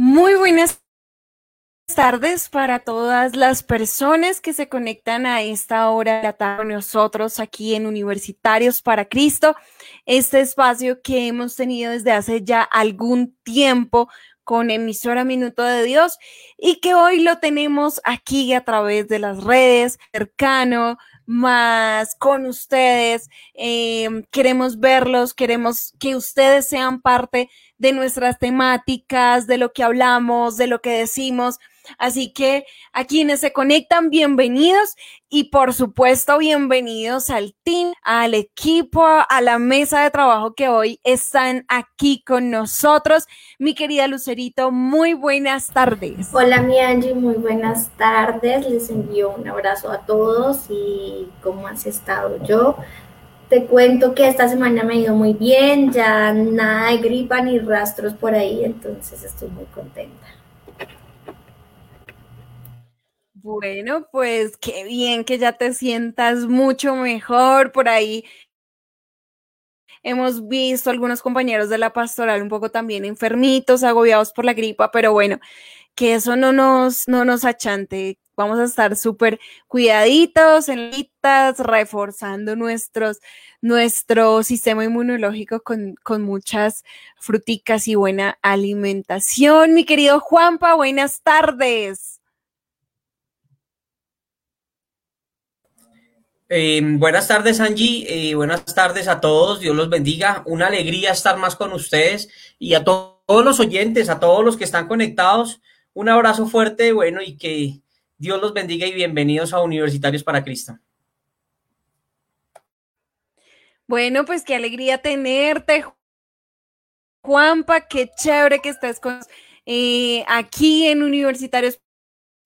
Muy buenas tardes para todas las personas que se conectan a esta hora de la con nosotros aquí en Universitarios para Cristo, este espacio que hemos tenido desde hace ya algún tiempo con emisora Minuto de Dios y que hoy lo tenemos aquí a través de las redes, cercano, más con ustedes. Eh, queremos verlos, queremos que ustedes sean parte de nuestras temáticas, de lo que hablamos, de lo que decimos. Así que a quienes se conectan, bienvenidos y por supuesto bienvenidos al team, al equipo, a la mesa de trabajo que hoy están aquí con nosotros. Mi querida Lucerito, muy buenas tardes. Hola mi Angie, muy buenas tardes. Les envío un abrazo a todos y cómo has estado yo. Te cuento que esta semana me ha ido muy bien, ya nada de gripa ni rastros por ahí, entonces estoy muy contenta. Bueno, pues qué bien que ya te sientas mucho mejor por ahí. Hemos visto algunos compañeros de la pastoral un poco también enfermitos, agobiados por la gripa, pero bueno, que eso no nos, no nos achante. Vamos a estar súper cuidaditos, en listas, reforzando nuestros, nuestro sistema inmunológico con, con muchas fruticas y buena alimentación. Mi querido Juanpa, buenas tardes. Eh, buenas tardes, Angie. Eh, buenas tardes a todos. Dios los bendiga. Una alegría estar más con ustedes y a to todos los oyentes, a todos los que están conectados. Un abrazo fuerte, bueno, y que Dios los bendiga y bienvenidos a Universitarios para Cristo. Bueno, pues qué alegría tenerte, Juanpa. Qué chévere que estés con eh, aquí en Universitarios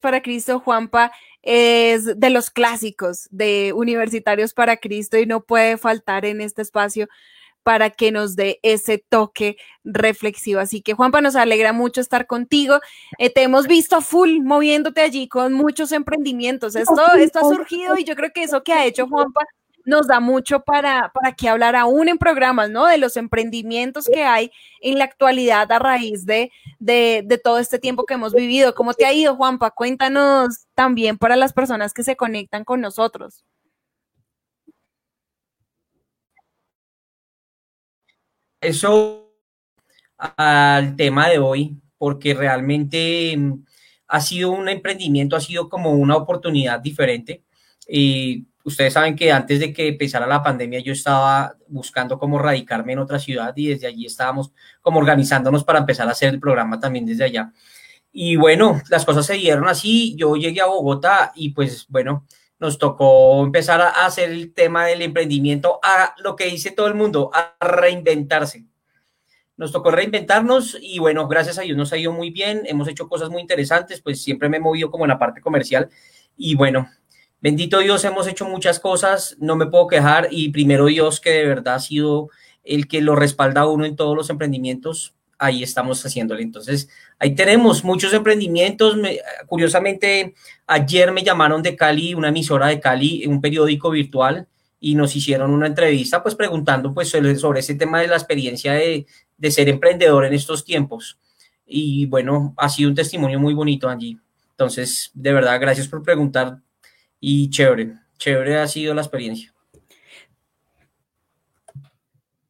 para Cristo, Juanpa es de los clásicos de Universitarios para Cristo y no puede faltar en este espacio para que nos dé ese toque reflexivo. Así que Juanpa, nos alegra mucho estar contigo. Eh, te hemos visto full moviéndote allí con muchos emprendimientos. Esto, esto ha surgido y yo creo que eso que ha hecho Juanpa nos da mucho para, para que hablar aún en programas, ¿no? De los emprendimientos que hay en la actualidad a raíz de, de, todo este tiempo que hemos vivido. ¿Cómo te ha ido, Juanpa? Cuéntanos también para las personas que se conectan con nosotros. Eso al tema de hoy, porque realmente mm, ha sido un emprendimiento, ha sido como una oportunidad diferente. Y ustedes saben que antes de que empezara la pandemia yo estaba buscando cómo radicarme en otra ciudad y desde allí estábamos como organizándonos para empezar a hacer el programa también desde allá. Y bueno, las cosas se dieron así, yo llegué a Bogotá y pues bueno, nos tocó empezar a hacer el tema del emprendimiento, a lo que dice todo el mundo, a reinventarse. Nos tocó reinventarnos y bueno, gracias a Dios nos ha ido muy bien, hemos hecho cosas muy interesantes, pues siempre me he movido como en la parte comercial y bueno, Bendito Dios, hemos hecho muchas cosas, no me puedo quejar y primero Dios que de verdad ha sido el que lo respalda a uno en todos los emprendimientos, ahí estamos haciéndole. Entonces, ahí tenemos muchos emprendimientos. curiosamente, ayer me llamaron de Cali, una emisora de Cali, un periódico virtual, y nos hicieron una entrevista, pues preguntando pues sobre, ese tema de la experiencia de, de ser emprendedor en estos tiempos. Y bueno, ha sido un testimonio muy bonito allí. Entonces, de verdad, gracias por preguntar y chévere, chévere ha sido la experiencia.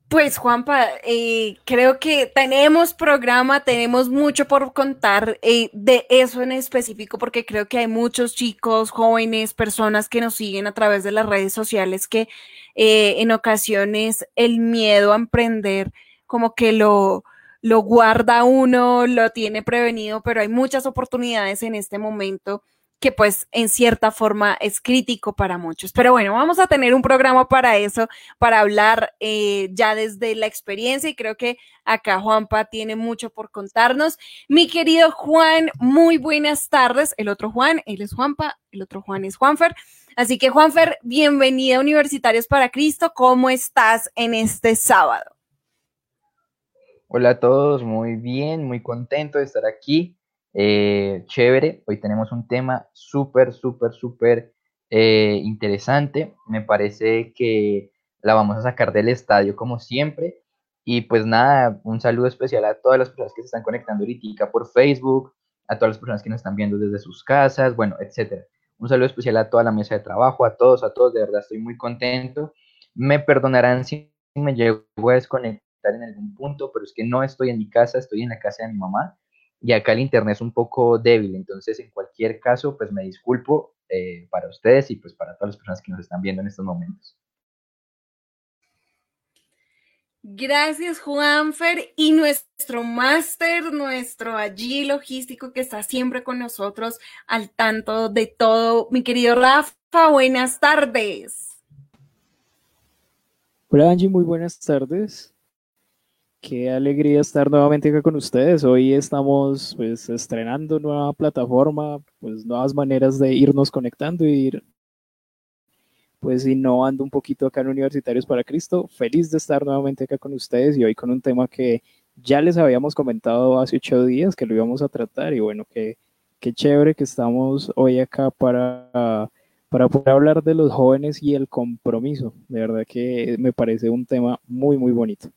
Pues Juanpa, eh, creo que tenemos programa, tenemos mucho por contar eh, de eso en específico, porque creo que hay muchos chicos, jóvenes, personas que nos siguen a través de las redes sociales que eh, en ocasiones el miedo a emprender como que lo, lo guarda uno, lo tiene prevenido, pero hay muchas oportunidades en este momento que pues en cierta forma es crítico para muchos. Pero bueno, vamos a tener un programa para eso, para hablar eh, ya desde la experiencia y creo que acá Juanpa tiene mucho por contarnos. Mi querido Juan, muy buenas tardes. El otro Juan, él es Juanpa, el otro Juan es Juanfer. Así que Juanfer, bienvenido a Universitarios para Cristo. ¿Cómo estás en este sábado? Hola a todos, muy bien, muy contento de estar aquí eh, chévere. Hoy tenemos un tema súper, súper, súper eh, interesante. Me parece que la vamos a sacar del estadio como siempre. Y pues nada, un saludo especial a todas las personas que se están conectando ahorita por Facebook, a todas las personas que nos están viendo desde sus casas, bueno, etcétera. Un saludo especial a toda la mesa de trabajo, a todos, a todos, de verdad estoy muy contento. Me perdonarán si me llego a desconectar en algún punto, pero es que no estoy en mi casa, estoy en la casa de mi mamá y acá el internet es un poco débil, entonces en cualquier caso, pues me disculpo eh, para ustedes y pues para todas las personas que nos están viendo en estos momentos. Gracias, Juanfer. Y nuestro máster, nuestro allí logístico que está siempre con nosotros al tanto de todo. Mi querido Rafa, buenas tardes. Hola Angie, muy buenas tardes. Qué alegría estar nuevamente acá con ustedes. Hoy estamos pues estrenando nueva plataforma, pues nuevas maneras de irnos conectando y ir pues innovando un poquito acá en Universitarios para Cristo. Feliz de estar nuevamente acá con ustedes y hoy con un tema que ya les habíamos comentado hace ocho días que lo íbamos a tratar y bueno, qué, qué chévere que estamos hoy acá para, para poder hablar de los jóvenes y el compromiso. De verdad que me parece un tema muy, muy bonito.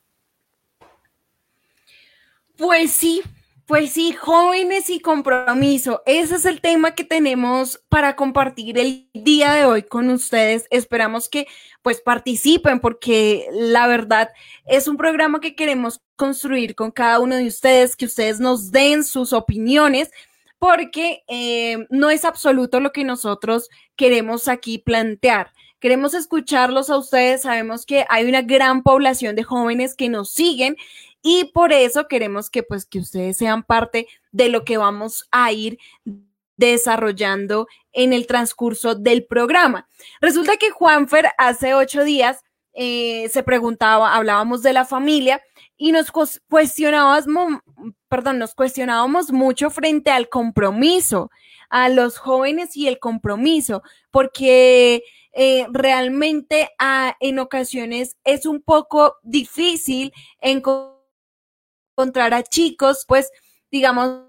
Pues sí, pues sí, jóvenes y compromiso. Ese es el tema que tenemos para compartir el día de hoy con ustedes. Esperamos que pues participen porque la verdad es un programa que queremos construir con cada uno de ustedes, que ustedes nos den sus opiniones porque eh, no es absoluto lo que nosotros queremos aquí plantear. Queremos escucharlos a ustedes. Sabemos que hay una gran población de jóvenes que nos siguen y por eso queremos que pues que ustedes sean parte de lo que vamos a ir desarrollando en el transcurso del programa. Resulta que Juanfer hace ocho días eh, se preguntaba, hablábamos de la familia y nos cuestionábamos, perdón, nos cuestionábamos mucho frente al compromiso, a los jóvenes y el compromiso, porque eh, realmente ah, en ocasiones es un poco difícil encontrar encontrar a chicos, pues, digamos,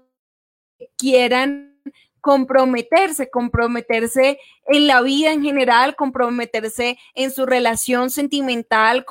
quieran comprometerse, comprometerse en la vida en general, comprometerse en su relación sentimental,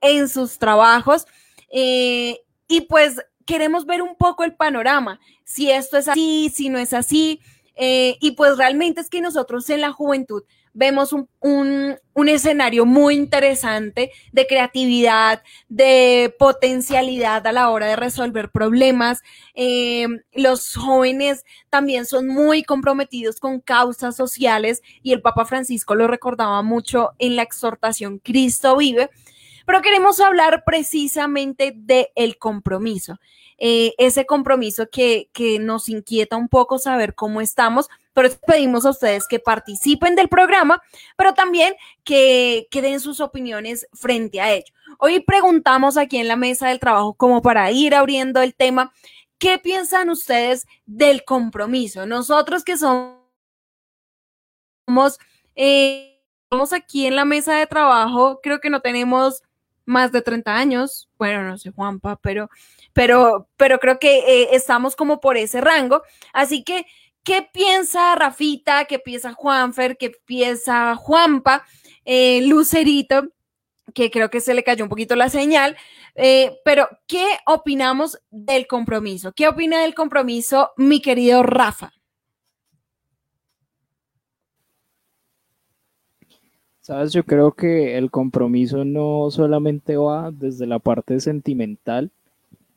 en sus trabajos. Eh, y pues queremos ver un poco el panorama, si esto es así, si no es así. Eh, y pues realmente es que nosotros en la juventud vemos un, escenario muy interesante de creatividad, de potencialidad a la hora de resolver problemas. Eh, los jóvenes también son muy comprometidos con causas sociales y el Papa Francisco lo recordaba mucho en la exhortación Cristo vive. Pero queremos hablar precisamente del el compromiso, eh, ese compromiso que, que nos inquieta un poco saber cómo estamos, pero pedimos a ustedes que participen del programa, pero también que, que den sus opiniones frente a ello. Hoy preguntamos aquí en la mesa del trabajo, como para ir abriendo el tema, ¿qué piensan ustedes del compromiso? Nosotros que somos, eh, aquí en la mesa de trabajo, creo que no tenemos más de 30 años, bueno, no sé, Juanpa, pero, pero, pero creo que eh, estamos como por ese rango. Así que ¿Qué piensa Rafita? ¿Qué piensa Juanfer? ¿Qué piensa Juanpa? Eh, Lucerito, que creo que se le cayó un poquito la señal. Eh, pero, ¿qué opinamos del compromiso? ¿Qué opina del compromiso mi querido Rafa? Sabes, yo creo que el compromiso no solamente va desde la parte sentimental,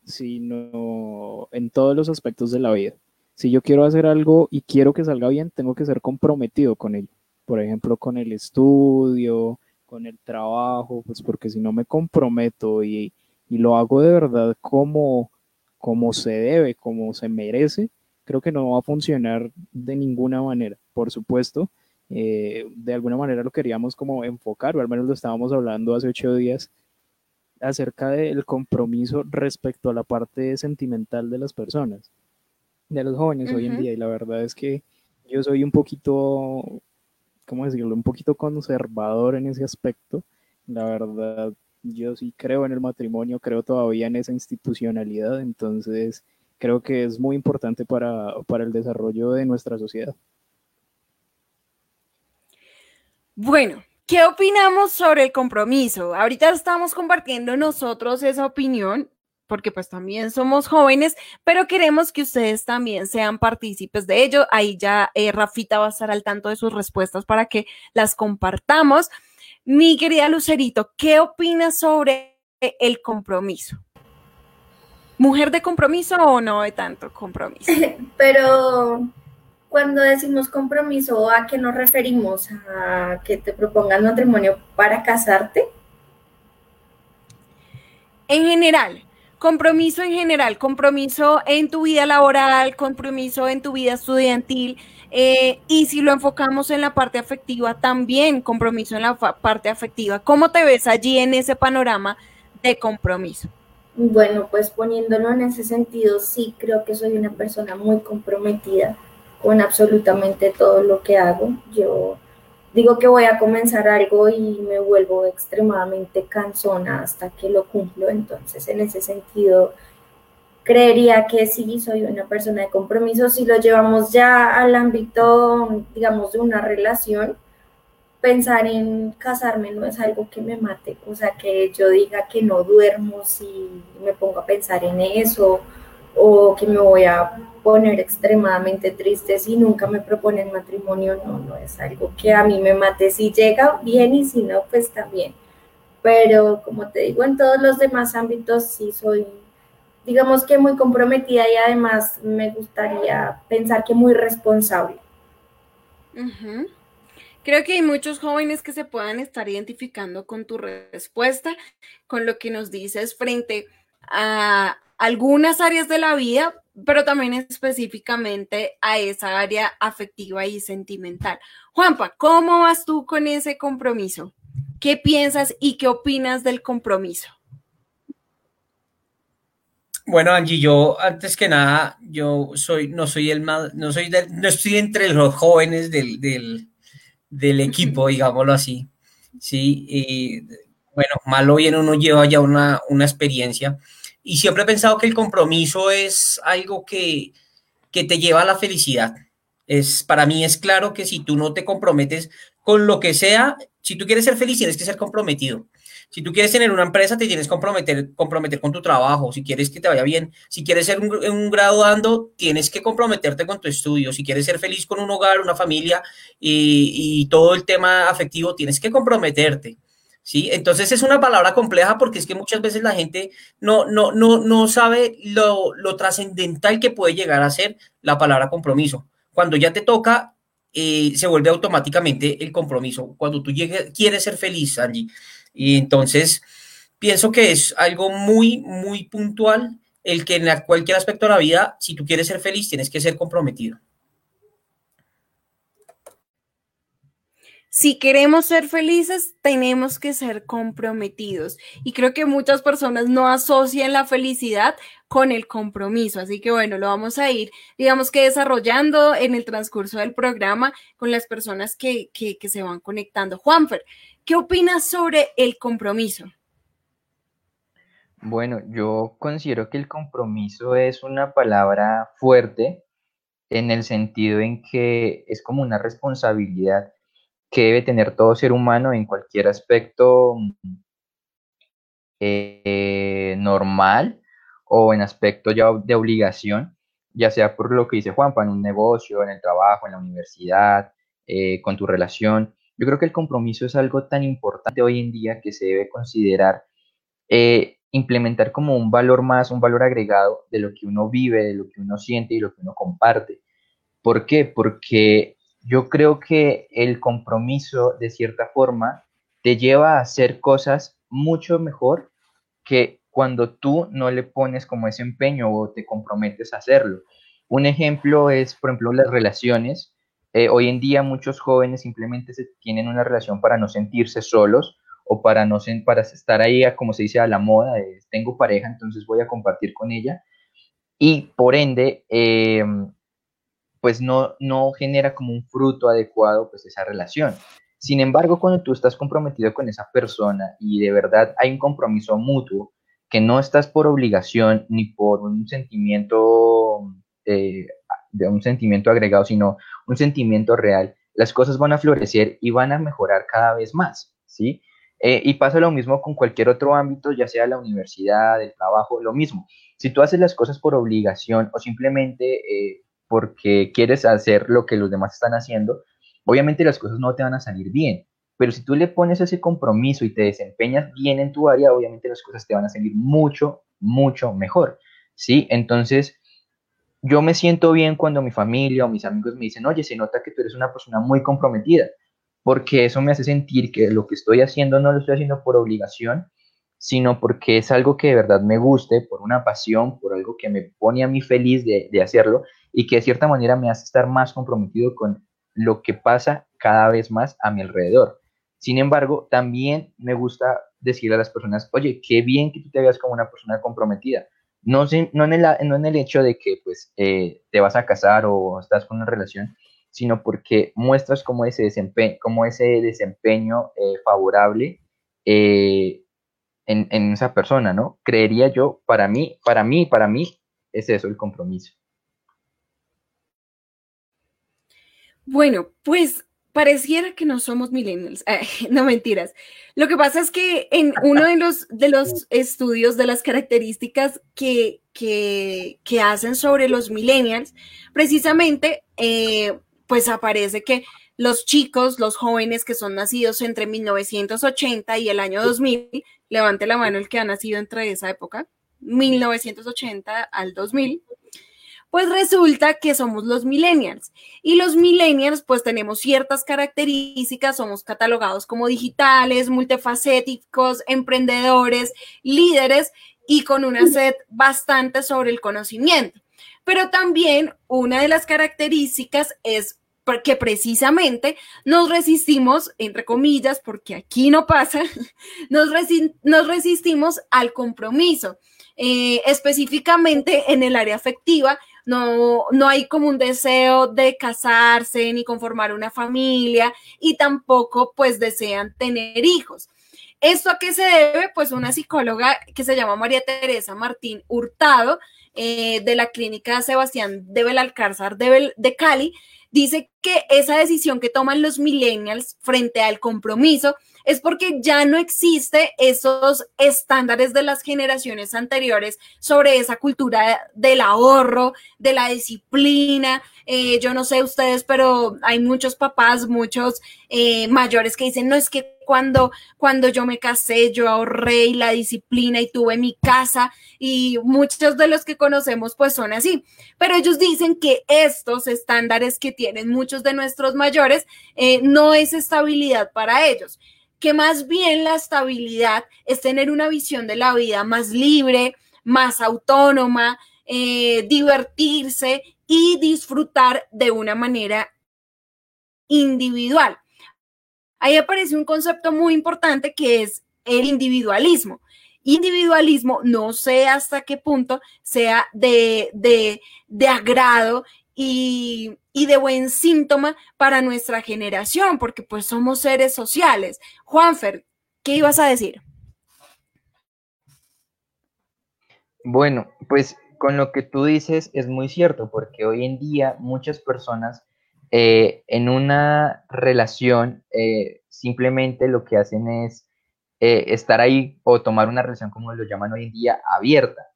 sino en todos los aspectos de la vida si yo quiero hacer algo y quiero que salga bien, tengo que ser comprometido con ello. Por ejemplo, con el estudio, con el trabajo, pues porque si no me comprometo y, lo hago de verdad como, como se debe, como se merece, creo que no va a funcionar de ninguna manera. Por supuesto, eh, de alguna manera lo queríamos como enfocar, o al menos lo estábamos hablando hace ocho días, acerca del compromiso respecto a la parte sentimental de las personas de los jóvenes hoy en día y la verdad es que yo soy un poquito, ¿cómo decirlo? Un poquito conservador en ese aspecto. La verdad, yo sí creo en el matrimonio, creo todavía en esa institucionalidad, entonces creo que es muy importante para, para el desarrollo de nuestra sociedad. Bueno, ¿Qué opinamos sobre el compromiso? Ahorita estamos compartiendo nosotros esa opinión porque pues también somos jóvenes, pero queremos que ustedes también sean partícipes de ello. Ahí ya eh, Rafita va a estar al tanto de sus respuestas para que las compartamos. Mi querida Lucerito, ¿qué opinas sobre el compromiso? ¿Mujer de compromiso o no de tanto compromiso? Pero cuando decimos compromiso, ¿a qué nos referimos? ¿A que te propongan matrimonio para casarte? En general, compromiso en general, compromiso en tu vida laboral, compromiso en tu vida estudiantil. Eh, y si lo enfocamos en la parte afectiva, también compromiso en la parte afectiva. ¿Cómo te ves allí en ese panorama de compromiso? Bueno, pues poniéndolo en ese sentido, sí creo que soy una persona muy comprometida con absolutamente todo lo que hago. Yo digo que voy a comenzar algo y me vuelvo extremadamente cansona hasta que lo cumplo. Entonces, en ese sentido, creería que sí, soy una persona de compromiso. Si lo llevamos ya al ámbito, digamos, de una relación, pensar en casarme no es algo que me mate. O sea, que yo diga que no duermo si me pongo a pensar en eso o que me voy a poner extremadamente triste si nunca me proponen matrimonio, no, no es algo que a mí me mate. Si llega bien y si no, pues también. Pero como te digo, en todos los demás ámbitos sí soy, digamos que muy comprometida y además me gustaría pensar que muy responsable. Creo que hay muchos jóvenes que se puedan estar identificando con tu respuesta, con lo que nos dices frente a algunas áreas de la vida, pero también específicamente a esa área afectiva y sentimental. Juanpa, ¿cómo vas tú con ese compromiso? ¿Qué piensas y qué opinas del compromiso? Bueno, Angie, yo antes que nada, yo soy, no soy el más, no soy no estoy entre los jóvenes del, del, equipo, digámoslo así. Sí, y bueno, malo bien uno lleva ya una, una experiencia y siempre he pensado que el compromiso es algo que, que te lleva a la felicidad. Es, para mí es claro que si tú no te comprometes con lo que sea, si tú quieres ser feliz, tienes que ser comprometido. Si tú quieres tener una empresa, te tienes que comprometer, comprometer con tu trabajo. Si quieres que te vaya bien, si quieres ser un, graduando, tienes que comprometerte con tu estudio. Si quieres ser feliz con un hogar, una familia y, y todo el tema afectivo, tienes que comprometerte. ¿Sí? Entonces es una palabra compleja porque es que muchas veces la gente no, no, no, no sabe lo, lo trascendental que puede llegar a ser la palabra compromiso. Cuando ya te toca, eh, se vuelve automáticamente el compromiso. Cuando tú llegues, quieres ser feliz, Angie. Y entonces pienso que es algo muy, muy puntual el que en cualquier aspecto de la vida, si tú quieres ser feliz, tienes que ser comprometido. Si queremos ser felices, tenemos que ser comprometidos. Y creo que muchas personas no asocian la felicidad con el compromiso. Así que bueno, lo vamos a ir, digamos que desarrollando en el transcurso del programa con las personas que, se van conectando. Juanfer, ¿qué opinas sobre el compromiso? Bueno, yo considero que el compromiso es una palabra fuerte en el sentido en que es como una responsabilidad que debe tener todo ser humano en cualquier aspecto eh, normal o en aspecto ya de obligación, ya sea por lo que dice Juanpa, en un negocio, en el trabajo, en la universidad, eh, con tu relación. Yo creo que el compromiso es algo tan importante hoy en día que se debe considerar eh, implementar como un valor más, un valor agregado de lo que uno vive, de lo que uno siente y lo que uno comparte. ¿Por qué? Porque yo creo que el compromiso, de cierta forma, te lleva a hacer cosas mucho mejor que cuando tú no le pones como ese empeño o te comprometes a hacerlo. Un ejemplo es, por ejemplo, las relaciones. Eh, hoy en día muchos jóvenes simplemente se tienen una relación para no sentirse solos o para no para estar ahí, como se dice, a la moda, de, tengo pareja, entonces voy a compartir con ella. Y por ende, eh, pues no, no genera como un fruto adecuado pues esa relación. Sin embargo, cuando tú estás comprometido con esa persona y de verdad hay un compromiso mutuo, que no estás por obligación ni por un sentimiento eh, de un sentimiento agregado, sino un sentimiento real, las cosas van a florecer y van a mejorar cada vez más, ¿sí? Eh, y pasa lo mismo con cualquier otro ámbito, ya sea la universidad, el trabajo, lo mismo. Si tú haces las cosas por obligación o simplemente eh, porque quieres hacer lo que los demás están haciendo, obviamente las cosas no te van a salir bien. Pero si tú le pones ese compromiso y te desempeñas bien en tu área, obviamente las cosas te van a salir mucho, mucho mejor. ¿Sí? Entonces, yo me siento bien cuando mi familia o mis amigos me dicen, oye, se nota que tú eres una persona muy comprometida, porque eso me hace sentir que lo que estoy haciendo no lo estoy haciendo por obligación, sino porque es algo que de verdad me guste, por una pasión, por algo que me pone a mí feliz de, de hacerlo y que de cierta manera me hace estar más comprometido con lo que pasa cada vez más a mi alrededor. Sin embargo, también me gusta decirle a las personas, oye, qué bien que tú te veas como una persona comprometida. No, no, en, el, no en el hecho de que pues, eh, te vas a casar o estás con una relación, sino porque muestras como ese desempeño, como ese desempeño eh, favorable eh, en, en, esa persona, ¿no? Creería yo, para mí, para mí, para mí, es eso el compromiso. Bueno, pues pareciera que no somos millennials, no mentiras. Lo que pasa es que en uno de los, de los estudios de las características que, que, que hacen sobre los millennials, precisamente, eh, pues aparece que los chicos, los jóvenes que son nacidos entre 1980 y el año 2000, levante la mano el que ha nacido entre esa época, 1980 al 2000, pues resulta que somos los millennials. Y los millennials, pues tenemos ciertas características, somos catalogados como digitales, multifacéticos, emprendedores, líderes y con una sed bastante sobre el conocimiento. Pero también una de las características es que precisamente nos resistimos, entre comillas, porque aquí no pasa, nos, nos resistimos al compromiso. Eh, específicamente en el área afectiva, no, no hay como un deseo de casarse ni conformar una familia y tampoco pues desean tener hijos. ¿Esto a qué se debe? Pues una psicóloga que se llama María Teresa Martín Hurtado, eh, de la clínica Sebastián de Belalcázar de, de Cali, dice que esa decisión que toman los millennials frente al compromiso es porque ya no existe esos estándares de las generaciones anteriores sobre esa cultura del ahorro, de la disciplina. Eh, yo no sé ustedes, pero hay muchos papás, muchos eh, mayores que dicen, no es que cuando, cuando yo me casé, yo ahorré y la disciplina y tuve mi casa y muchos de los que conocemos pues son así. Pero ellos dicen que estos estándares que tienen muchos de nuestros mayores eh, no es estabilidad para ellos que más bien la estabilidad es tener una visión de la vida más libre, más autónoma, eh, divertirse y disfrutar de una manera individual. Ahí aparece un concepto muy importante que es el individualismo. Individualismo, no sé hasta qué punto sea de, de, de agrado y, de buen síntoma para nuestra generación, porque pues somos seres sociales. Juanfer, ¿qué ibas a decir? Bueno, pues con lo que tú dices es muy cierto, porque hoy en día muchas personas eh, en una relación eh, simplemente lo que hacen es eh, estar ahí o tomar una relación, como lo llaman hoy en día, abierta.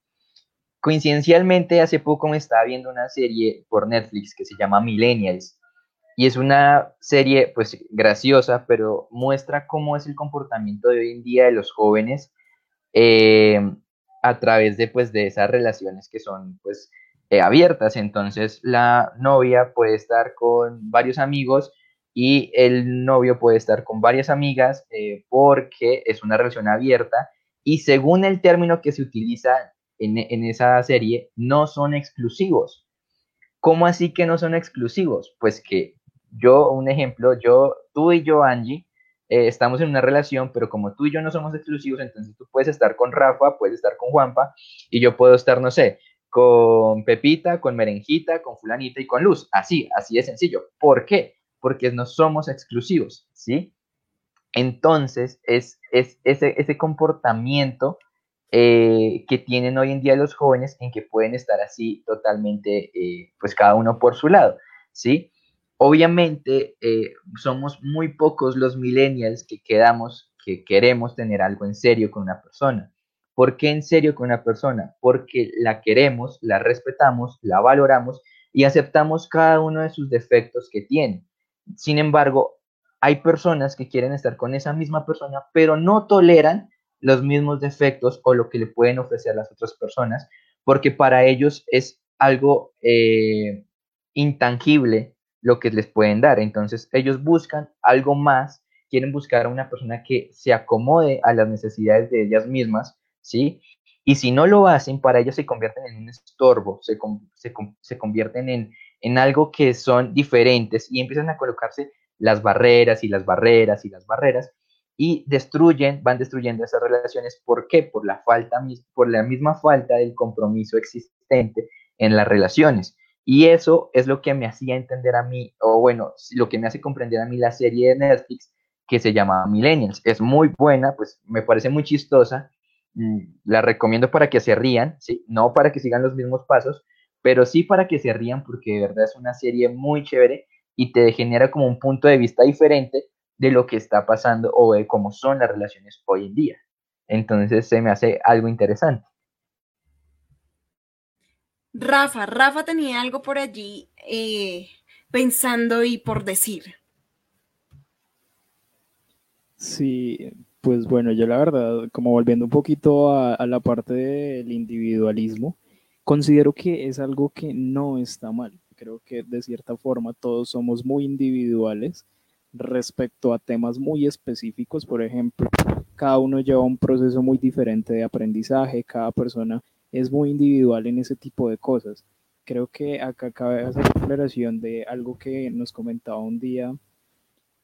Coincidencialmente, hace poco me estaba viendo una serie por Netflix que se llama Millennials. Y es una serie, pues, graciosa, pero muestra cómo es el comportamiento de hoy en día de los jóvenes eh, a través de, pues, de esas relaciones que son, pues, eh, abiertas. Entonces, la novia puede estar con varios amigos y el novio puede estar con varias amigas eh, porque es una relación abierta. Y según el término que se utiliza en, esa serie no son exclusivos. ¿Cómo así que no son exclusivos? Pues que yo, un ejemplo, yo, tú y yo, Angie, eh, estamos en una relación, pero como tú y yo no somos exclusivos, entonces tú puedes estar con Rafa, puedes estar con Juanpa, y yo puedo estar, no sé, con Pepita, con Merenjita, con Fulanita y con Luz. Así, así de sencillo. ¿Por qué? Porque no somos exclusivos, ¿sí? Entonces, es, es ese, ese comportamiento eh, que tienen hoy en día los jóvenes en que pueden estar así totalmente, eh, pues cada uno por su lado, ¿sí? obviamente eh, somos muy pocos los millennials que quedamos, que queremos tener algo en serio con una persona. ¿Por qué en serio con una persona? Porque la queremos, la respetamos, la valoramos y aceptamos cada uno de sus defectos que tiene. Sin embargo, hay personas que quieren estar con esa misma persona, pero no toleran los mismos defectos o lo que le pueden ofrecer las otras personas, porque para ellos es algo eh, intangible lo que les pueden dar. Entonces ellos buscan algo más, quieren buscar a una persona que se acomode a las necesidades de ellas mismas, ¿sí? Y si no lo hacen, para ellos se convierten en un estorbo, se, se, convierten en, en algo que son diferentes y empiezan a colocarse las barreras y las barreras y las barreras y destruyen, van destruyendo esas relaciones. ¿Por qué? Por la falta, por la misma falta del compromiso existente en las relaciones. Y eso es lo que me hacía entender a mí, o bueno, lo que me hace comprender a mí la serie de Netflix que se llama Millennials. Es muy buena, pues me parece muy chistosa. Mm, la recomiendo para que se rían, ¿sí? No para que sigan los mismos pasos, pero sí para que se rían porque de verdad es una serie muy chévere y te genera como un punto de vista diferente de lo que está pasando o de cómo son las relaciones hoy en día. Entonces se me hace algo interesante. Rafa, Rafa tenía algo por allí eh, pensando y por decir. Sí, pues bueno, yo la verdad, como volviendo un poquito a, a la parte del individualismo, considero que es algo que no está mal. Creo que de cierta forma todos somos muy individuales respecto a temas muy específicos. Por ejemplo, cada uno lleva un proceso muy diferente de aprendizaje, cada persona es muy individual en ese tipo de cosas. Creo que acá cabe hacer declaración de algo que nos comentaba un día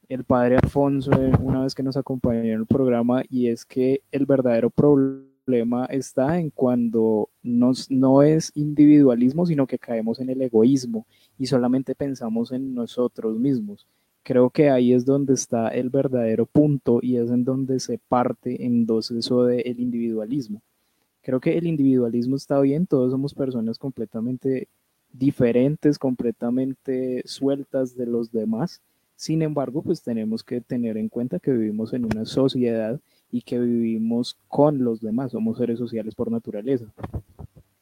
el padre Alfonso una vez que nos acompañó en el programa y es que el verdadero problema está en cuando no es individualismo, sino que caemos en el egoísmo y solamente pensamos en nosotros mismos. Creo que ahí es donde está el verdadero punto y es en donde se parte en dos eso del individualismo creo que el individualismo está bien, todos somos personas completamente diferentes, completamente sueltas de los demás. Sin embargo, pues tenemos que tener en cuenta que vivimos en una sociedad y que vivimos con los demás, somos seres sociales por naturaleza.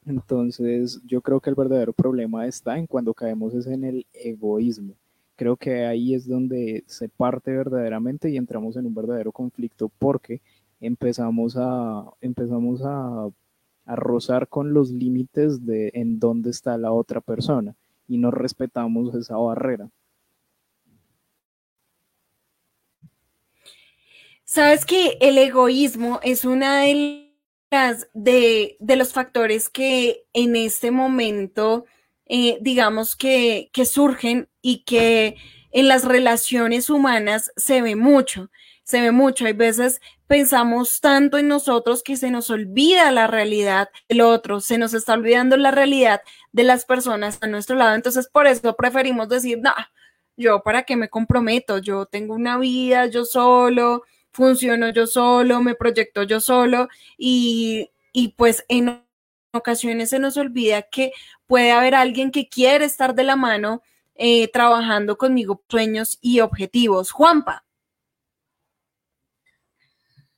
Entonces, yo creo que el verdadero problema está en cuando caemos es en el egoísmo. Creo que ahí es donde se parte verdaderamente y entramos en un verdadero conflicto porque empezamos a, empezamos a, rozar con los límites de en dónde está la otra persona y no respetamos esa barrera. Sabes que el egoísmo es una de de, los factores que en este momento, eh, digamos que, que surgen y que en las relaciones humanas se ve mucho se ve mucho. Hay veces pensamos tanto en nosotros que se nos olvida la realidad del otro, se nos está olvidando la realidad de las personas a nuestro lado. Entonces, por eso preferimos decir, no, yo para qué me comprometo, yo tengo una vida yo solo, funciono yo solo, me proyecto yo solo y, y pues en ocasiones se nos olvida que puede haber alguien que quiere estar de la mano eh, trabajando conmigo sueños y objetivos. Juanpa.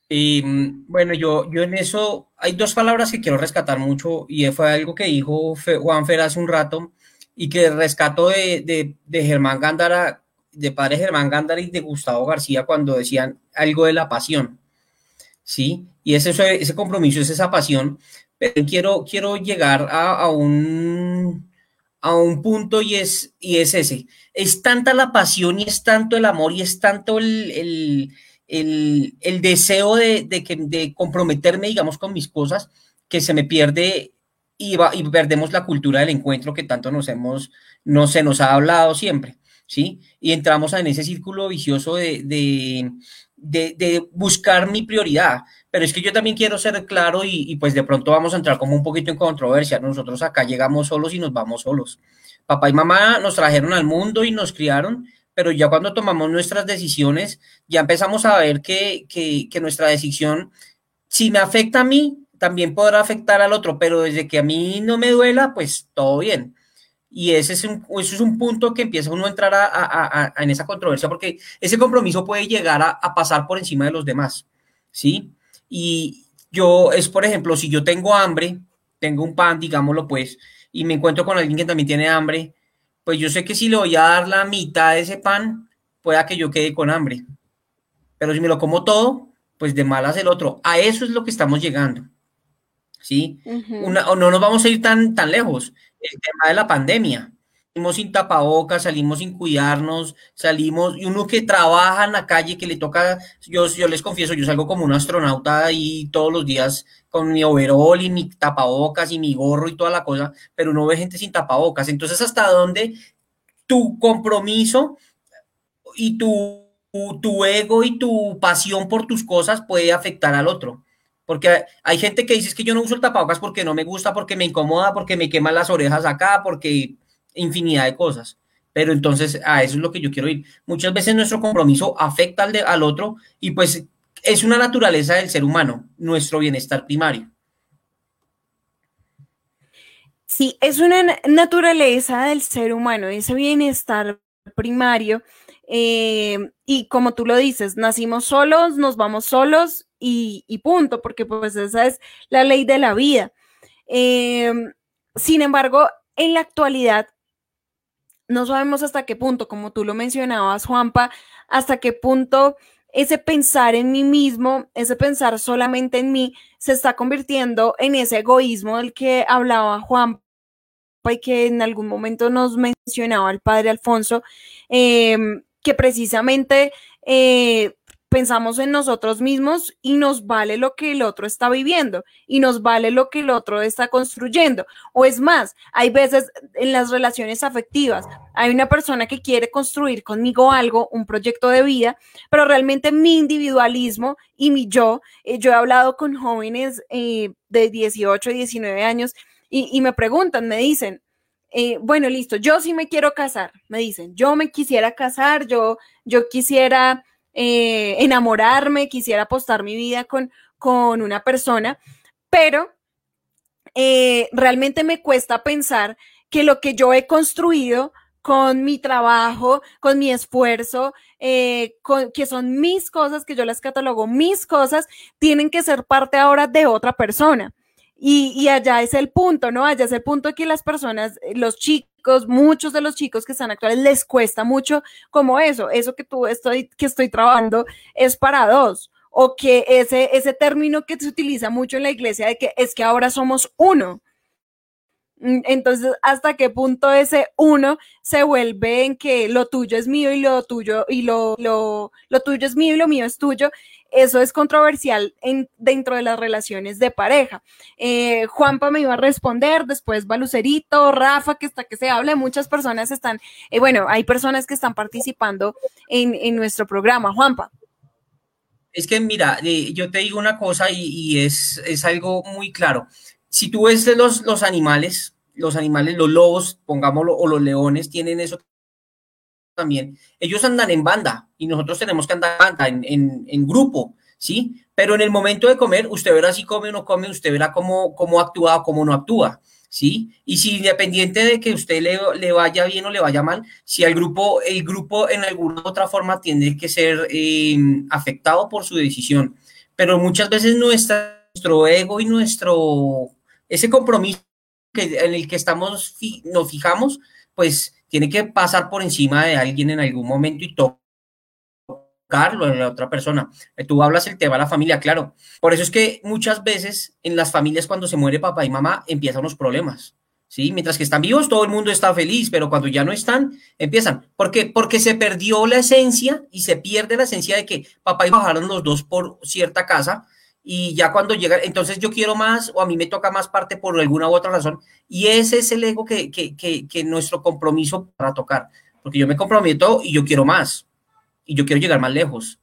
Y bueno, yo, yo en eso hay dos palabras que quiero rescatar mucho y fue algo que dijo Juan Fer hace un rato y que rescato de, de, Germán Gándara, de padre Germán Gándara y de Gustavo García cuando decían algo de la pasión. ¿Sí? Y ese, ese compromiso es esa pasión, pero quiero, quiero llegar a, a un, a un punto y es, y es ese. Es tanta la pasión y es tanto el amor y es tanto el el, deseo de, que, de comprometerme, digamos, con mis cosas, que se me pierde y, va, y perdemos la cultura del encuentro que tanto nos hemos, no se nos ha hablado siempre, ¿sí? Y entramos en ese círculo vicioso de, de, buscar mi prioridad. Pero es que yo también quiero ser claro y, pues de pronto vamos a entrar como un poquito en controversia. Nosotros acá llegamos solos y nos vamos solos. Papá y mamá nos trajeron al mundo y nos criaron, pero ya cuando tomamos nuestras decisiones, ya empezamos a ver que, nuestra decisión, si me afecta a mí, también podrá afectar al otro, pero desde que a mí no me duela, pues todo bien. Y ese es un, eso es un punto que empieza uno a entrar a, a, en esa controversia, porque ese compromiso puede llegar a, pasar por encima de los demás, ¿sí? Y yo, es por ejemplo, si yo tengo hambre, tengo un pan, digámoslo pues, y me encuentro con alguien que también tiene hambre, pues yo sé que si le voy a dar la mitad de ese pan, pueda que yo quede con hambre. Pero si me lo como todo, pues de malas el otro. A eso es lo que estamos llegando. ¿Sí? Una, o no nos vamos a ir tan, tan lejos. El tema de la pandemia. Salimos sin tapabocas, salimos sin cuidarnos, salimos, y uno que trabaja en la calle, que le toca, yo, yo les confieso, yo salgo como un astronauta ahí todos los días con mi overol y mi tapabocas y mi gorro y toda la cosa, pero uno ve gente sin tapabocas. Entonces, ¿hasta dónde tu compromiso y tu, tu ego y tu pasión por tus cosas puede afectar al otro? Porque hay gente que dice que yo no uso el tapabocas porque no me gusta, porque me incomoda, porque me queman las orejas acá, porque infinidad de cosas. Pero entonces a eso es lo que yo quiero ir. Muchas veces nuestro compromiso afecta al, de, al otro y pues es una naturaleza del ser humano, nuestro bienestar primario. Sí, es una naturaleza del ser humano, ese bienestar primario. Eh, y como tú lo dices, nacimos solos, nos vamos solos y, punto, porque pues esa es la ley de la vida. Eh, sin embargo, en la actualidad, no sabemos hasta qué punto, como tú lo mencionabas, Juanpa, hasta qué punto ese pensar en mí mismo, ese pensar solamente en mí, se está convirtiendo en ese egoísmo del que hablaba Juan y que en algún momento nos mencionaba el padre Alfonso, em, que precisamente eh, pensamos en nosotros mismos y nos vale lo que el otro está viviendo y nos vale lo que el otro está construyendo. O es más, hay veces en las relaciones afectivas, hay una persona que quiere construir conmigo algo, un proyecto de vida, pero realmente mi individualismo y mi yo, eh, yo he hablado con jóvenes eh, de 18, 19 años y, me preguntan, me dicen, eh, bueno, listo, yo sí me quiero casar, me dicen, yo me quisiera casar, yo, yo quisiera eh, enamorarme, quisiera apostar mi vida con, con una persona, pero eh, realmente me cuesta pensar que lo que yo he construido con mi trabajo, con mi esfuerzo, eh, que son mis cosas, que yo las catalogo mis cosas, tienen que ser parte ahora de otra persona. Y, allá es el punto, ¿no? Allá es el punto que las personas, los chicos, muchos de los chicos que están actuales les cuesta mucho como eso, eso que tú estoy, que estoy trabajando es para dos. O que ese, ese término que se utiliza mucho en la iglesia de que es que ahora somos uno. Mm, entonces, ¿hasta qué punto ese uno se vuelve en que lo tuyo es mío y lo tuyo y lo, lo, lo tuyo es mío y lo mío es tuyo? Eso es controversial en, dentro de las relaciones de pareja. Eh, Juanpa me iba a responder, después Balucerito, Rafa, que está que se hable, muchas personas están, eh, bueno, hay personas que están participando en, nuestro programa. Juanpa. Es que mira, eh, yo te digo una cosa y, es, es, algo muy claro. Si tú ves los, los animales, los animales, los lobos, pongámoslo, o los leones, tienen eso también, ellos andan en banda y nosotros tenemos que andar en banda, en, en, grupo, ¿sí? Pero en el momento de comer, usted verá si come o no come, usted verá cómo, cómo actúa o cómo no actúa, ¿sí? Y si independiente de que usted le, le, vaya bien o le vaya mal, si el grupo, el grupo en alguna otra forma tiene que ser eh, afectado por su decisión. Pero muchas veces nuestro ego y nuestro, ese compromiso que, en el que estamos, nos fijamos, pues tiene que pasar por encima de alguien en algún momento y tocarlo a la otra persona. Eh, tú hablas el tema de la familia, claro. Por eso es que muchas veces en las familias cuando se muere papá y mamá empiezan los problemas. ¿Sí? Mientras que están vivos, todo el mundo está feliz, pero cuando ya no están, empiezan. ¿Por qué? Porque se perdió la esencia y se pierde la esencia de que papá y bajaron los dos por cierta casa y ya cuando llega, entonces yo quiero más o a mí me toca más parte por alguna u otra razón. Y ese es el ego que, que, que, nuestro compromiso para tocar, porque yo me comprometo y yo quiero más y yo quiero llegar más lejos.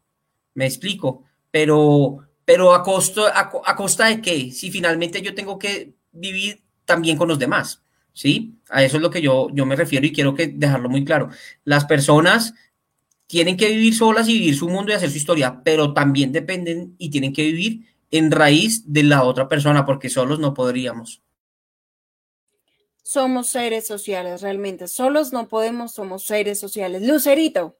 Me explico, pero, pero a, costo, a, costa de qué? Si finalmente yo tengo que vivir también con los demás. ¿Sí? A eso es lo que yo, yo me refiero y quiero que dejarlo muy claro. Las personas tienen que vivir solas y vivir su mundo y hacer su historia, pero también dependen y tienen que vivir en raíz de la otra persona, porque solos no podríamos. somos seres sociales realmente. Solos no podemos, somos seres sociales. Lucerito.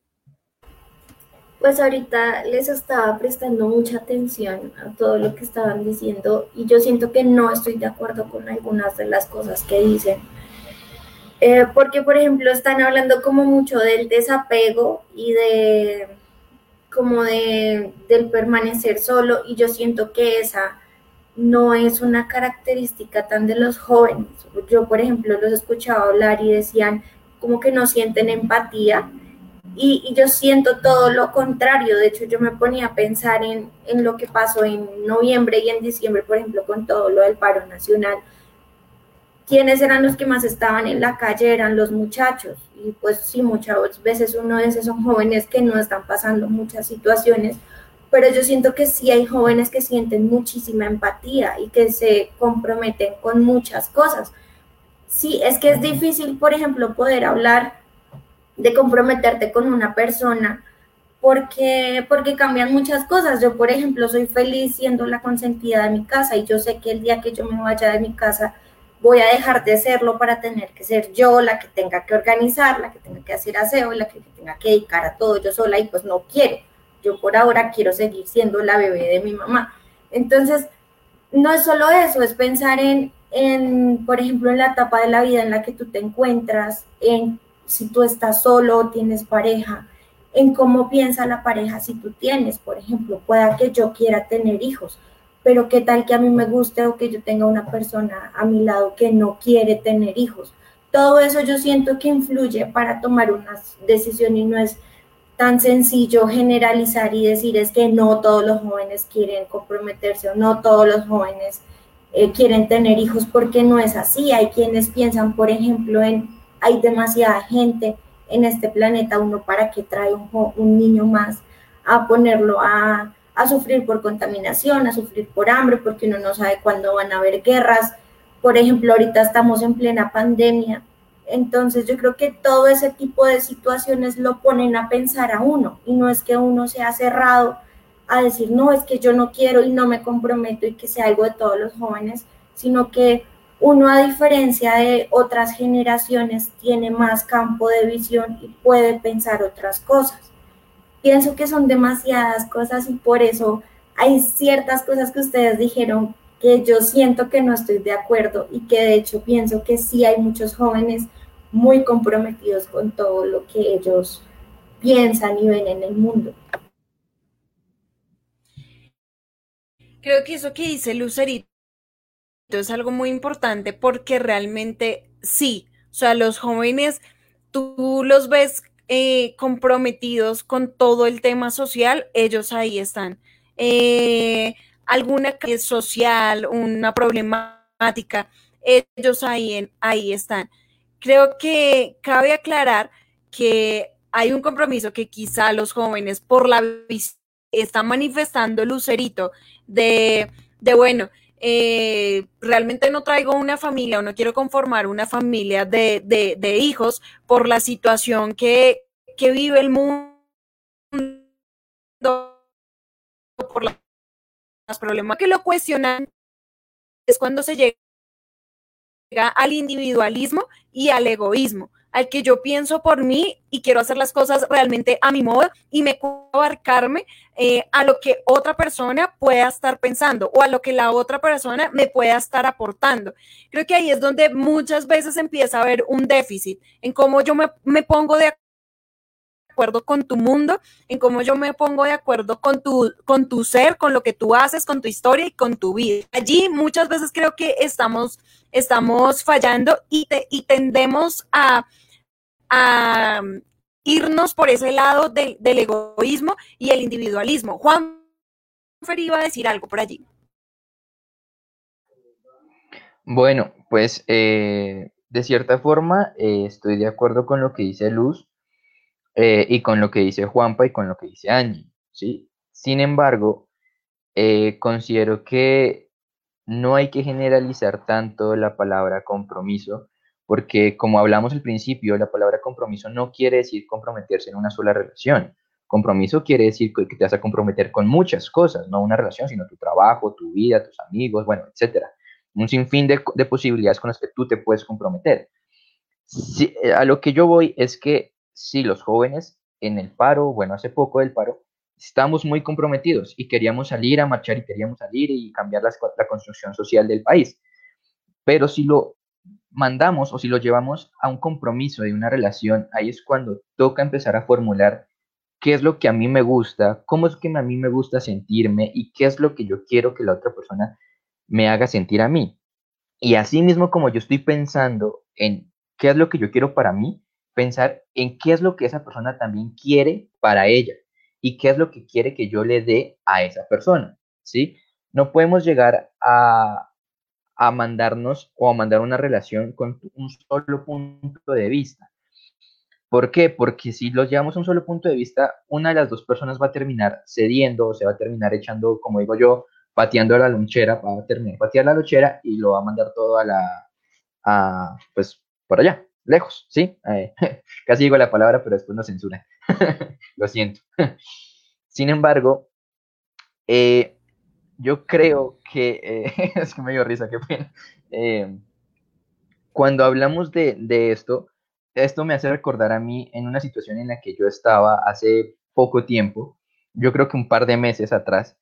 Pues ahorita les estaba prestando mucha atención a todo lo que estaban diciendo y yo siento que no estoy de acuerdo con algunas de las cosas que dicen. Eh, porque, por ejemplo, están hablando como mucho del desapego y de como de, del permanecer solo y yo siento que esa no es una característica tan de los jóvenes. Yo, por ejemplo, los escuchaba hablar y decían como que no sienten empatía y, yo siento todo lo contrario. De hecho, yo me ponía a pensar en, en, lo que pasó en noviembre y en diciembre, por ejemplo, con todo lo del paro nacional. ¿Quiénes eran los que más estaban en la calle? Eran los muchachos. Y pues sí, muchas veces uno de esos son jóvenes que no están pasando muchas situaciones, pero yo siento que sí hay jóvenes que sienten muchísima empatía y que se comprometen con muchas cosas. Sí, es que es difícil, por ejemplo, poder hablar de comprometerte con una persona porque, porque cambian muchas cosas. Yo, por ejemplo, soy feliz siendo la consentida de mi casa y yo sé que el día que yo me vaya de mi casa voy a dejar de serlo para tener que ser yo la que tenga que organizar, la que tenga que hacer aseo, la que tenga que dedicar a todo yo sola y pues no quiero. Yo por ahora quiero seguir siendo la bebé de mi mamá. Entonces, no es solo eso, es pensar en, en, por ejemplo, en la etapa de la vida en la que tú te encuentras, en si tú estás solo o tienes pareja, en cómo piensa la pareja si tú tienes, por ejemplo, pueda que yo quiera tener hijos, pero qué tal que a mí me guste o que yo tenga una persona a mi lado que no quiere tener hijos. Todo eso yo siento que influye para tomar una decisión y no es tan sencillo generalizar y decir es que no todos los jóvenes quieren comprometerse o no todos los jóvenes eh, quieren tener hijos porque no es así. Hay quienes piensan, por ejemplo, en hay demasiada gente en este planeta, uno para que trae un, niño más a ponerlo a, a, sufrir por contaminación, a sufrir por hambre, porque uno no sabe cuándo van a haber guerras. Por ejemplo, ahorita estamos en plena pandemia. Entonces yo creo que todo ese tipo de situaciones lo ponen a pensar a uno y no es que uno sea cerrado a decir, no, es que yo no quiero y no me comprometo y que sea algo de todos los jóvenes, sino que uno a diferencia de otras generaciones tiene más campo de visión y puede pensar otras cosas. Pienso que son demasiadas cosas y por eso hay ciertas cosas que ustedes dijeron que yo siento que no estoy de acuerdo y que de hecho pienso que sí hay muchos jóvenes muy comprometidos con todo lo que ellos piensan y ven en el mundo. Creo que eso que dice Lucerito es algo muy importante porque realmente sí, o sea, los jóvenes, tú los ves eh, comprometidos con todo el tema social, ellos ahí están. Eh, alguna crisis social, una problemática, ellos ahí, ahí están. Creo que cabe aclarar que hay un compromiso que quizá los jóvenes por la están manifestando Lucerito de, de bueno, eh, realmente no traigo una familia o no quiero conformar una familia de, hijos por la situación que, vive el mundo, por los problemas que lo cuestionan, es cuando se llega al individualismo y al egoísmo al que yo pienso por mí y quiero hacer las cosas realmente a mi modo y me puedo abarcarme eh, a lo que otra persona pueda estar pensando o a lo que la otra persona me pueda estar aportando. Creo que ahí es donde muchas veces empieza a haber un déficit en cómo yo me, me pongo de acuerdo con tu mundo, en cómo yo me pongo de acuerdo con tu, con tu ser, con lo que tú haces, con tu historia y con tu vida. Allí muchas veces creo que estamos, estamos fallando y, y tendemos a, a irnos por ese lado del egoísmo y el individualismo. Juan Fer iba a decir algo por allí. Bueno, pues eh, de cierta forma eh, estoy de acuerdo con lo que dice Luz eh, y con lo que dice Juanpa y con lo que dice Angie, ¿sí? Sin embargo, considero que no hay que generalizar tanto la palabra compromiso porque como hablamos al principio, la palabra compromiso no quiere decir comprometerse en una sola relación. Compromiso quiere decir que te vas a comprometer con muchas cosas, no una relación, sino tu trabajo, tu vida, tus amigos, bueno, etc. un sinfín de, de posibilidades con las que tú te puedes comprometer. a lo que yo voy es que si los jóvenes en el paro, bueno, hace poco del paro, estamos muy comprometidos y queríamos salir a marchar y queríamos salir y cambiar la, construcción social del país. Pero si lo mandamos o si lo llevamos a un compromiso de una relación, ahí es cuando toca empezar a formular qué es lo que a mí me gusta, cómo es que a mí me gusta sentirme y qué es lo que yo quiero que la otra persona me haga sentir a mí. Y así mismo como yo estoy pensando en qué es lo que yo quiero para mí, pensar en qué es lo que esa persona también quiere para ella y qué es lo que quiere que yo le dé a esa persona, ¿sí? No podemos llegar a, a mandarnos o a mandar una relación con un solo punto de vista. ¿Por qué? Porque si los llevamos a un solo punto de vista, una de las dos personas va a terminar cediendo o se va a terminar echando, como digo yo, pateando a la lonchera, va a terminar la lonchera y lo va a mandar todo a la, a, pues, por allá, lejos, ¿sí? Eh, casi digo la palabra, pero después no censura. lo siento. Sin embargo, eh, yo creo que, eh, es que me dio risa, qué pena. cuando hablamos de, de esto, esto me hace recordar a mí en una situación en la que yo estaba hace poco tiempo, yo creo que un par de meses atrás,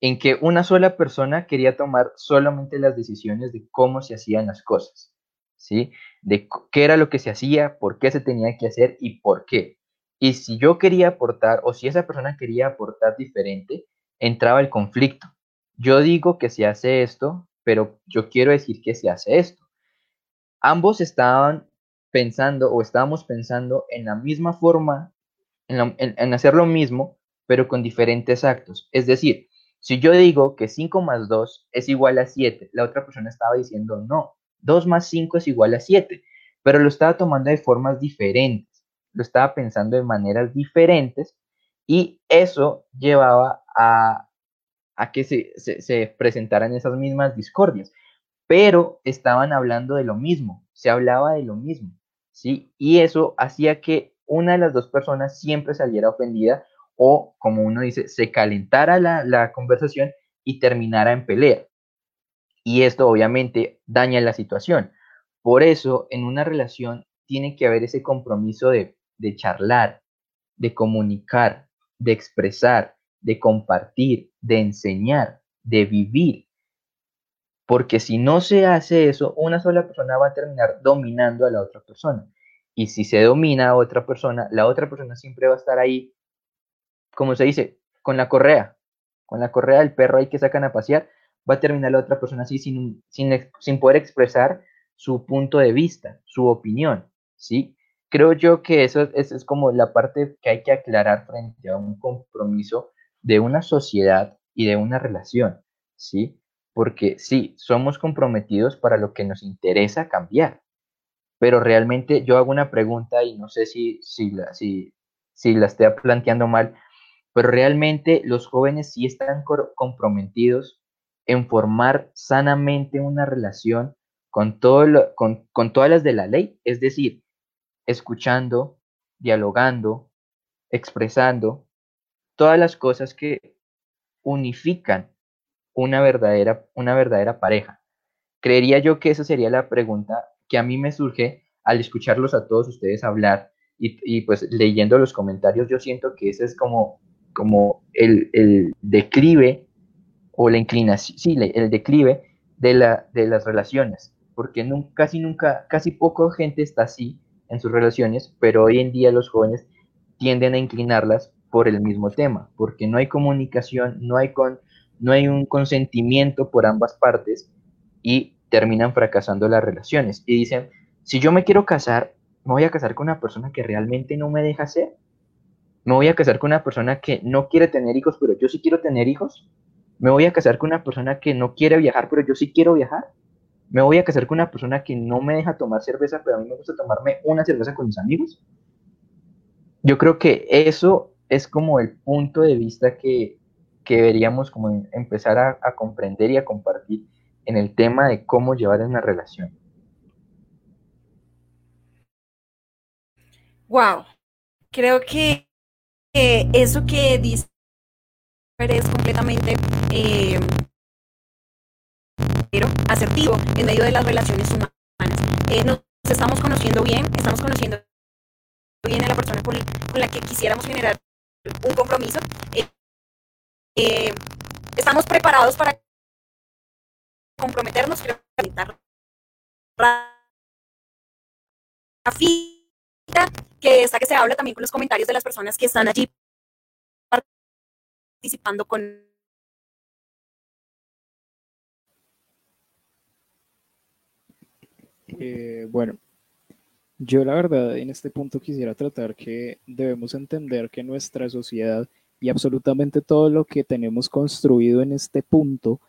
en que una sola persona quería tomar solamente las decisiones de cómo se hacían las cosas, ¿sí? De qué era lo que se hacía, por qué se tenía que hacer y por qué. Y si yo quería aportar o si esa persona quería aportar diferente, entraba el conflicto. Yo digo que se hace esto, pero yo quiero decir que se hace esto. Ambos estaban pensando o estábamos pensando en la misma forma, en, hacer lo mismo, pero con diferentes actos. Es decir, si yo digo que 5 más 2 es igual a 7, la otra persona estaba diciendo no, 2 más 5 es igual a 7, pero lo estaba tomando de formas diferentes, lo estaba pensando de maneras diferentes y eso llevaba a, a que se, se presentaran esas mismas discordias, pero estaban hablando de lo mismo, se hablaba de lo mismo. ¿sí? Y eso hacía que una de las dos personas siempre saliera ofendida o, como uno dice, se calentara la, conversación y terminara en pelea. Y esto obviamente daña la situación. Por eso, en una relación tiene que haber ese compromiso de, charlar, de comunicar, de expresar, de compartir, de enseñar, de vivir. Porque si no se hace eso, una sola persona va a terminar dominando a la otra persona. Y si se domina a otra persona, la otra persona siempre va a estar ahí, como se dice, con la correa. Con la correa del perro ahí que sacan a pasear, va a terminar la otra persona así sin, sin, poder expresar su punto de vista, su opinión. ¿sí? Creo yo que eso, eso es como la parte que hay que aclarar frente a un compromiso de una sociedad y de una relación. ¿sí? porque sí, somos comprometidos para lo que nos interesa cambiar, pero realmente yo hago una pregunta y no sé si, si, la, si, si la planteando mal, pero realmente los jóvenes sí están comprometidos en formar sanamente una relación con, todo con, con todas las de la ley, es decir, escuchando, dialogando, expresando todas las cosas que unifican una verdadera, una verdadera pareja? Creería yo que esa sería la pregunta que a mí me surge al escucharlos a todos ustedes hablar y, pues leyendo los comentarios, yo siento que ese es como, como el, declive o la inclinación, sí, el declive de, la, de las relaciones, porque casi nunca, casi poco gente está así en sus relaciones, pero hoy en día los jóvenes tienden a inclinarlas por el mismo tema, porque no hay comunicación, no hay con, no hay un consentimiento por ambas partes y terminan fracasando las relaciones. Y dicen, si yo me quiero casar, me voy a casar con una persona que realmente no me deja ser. Me voy a casar con una persona que no quiere tener hijos, pero yo sí quiero tener hijos. Me voy a casar con una persona que no quiere viajar, pero yo sí quiero viajar. Me voy a casar con una persona que no me deja tomar cerveza, pero a mí me gusta tomarme una cerveza con mis amigos. Yo creo que eso es como el punto de vista que que deberíamos como empezar a, comprender y a compartir en el tema de cómo llevar una relación. Wow, creo que eso que dice es completamente eh, asertivo en medio de las relaciones humanas. Eh, nos estamos conociendo bien, estamos conociendo bien a la persona con, la que quisiéramos generar un compromiso. Eh, estamos preparados para comprometernos, creo que esta que se habla también con los comentarios de las personas que están allí participando con Eh, bueno, yo la verdad en este punto quisiera tratar que debemos entender que nuestra sociedad y absolutamente todo lo que tenemos construido en este punto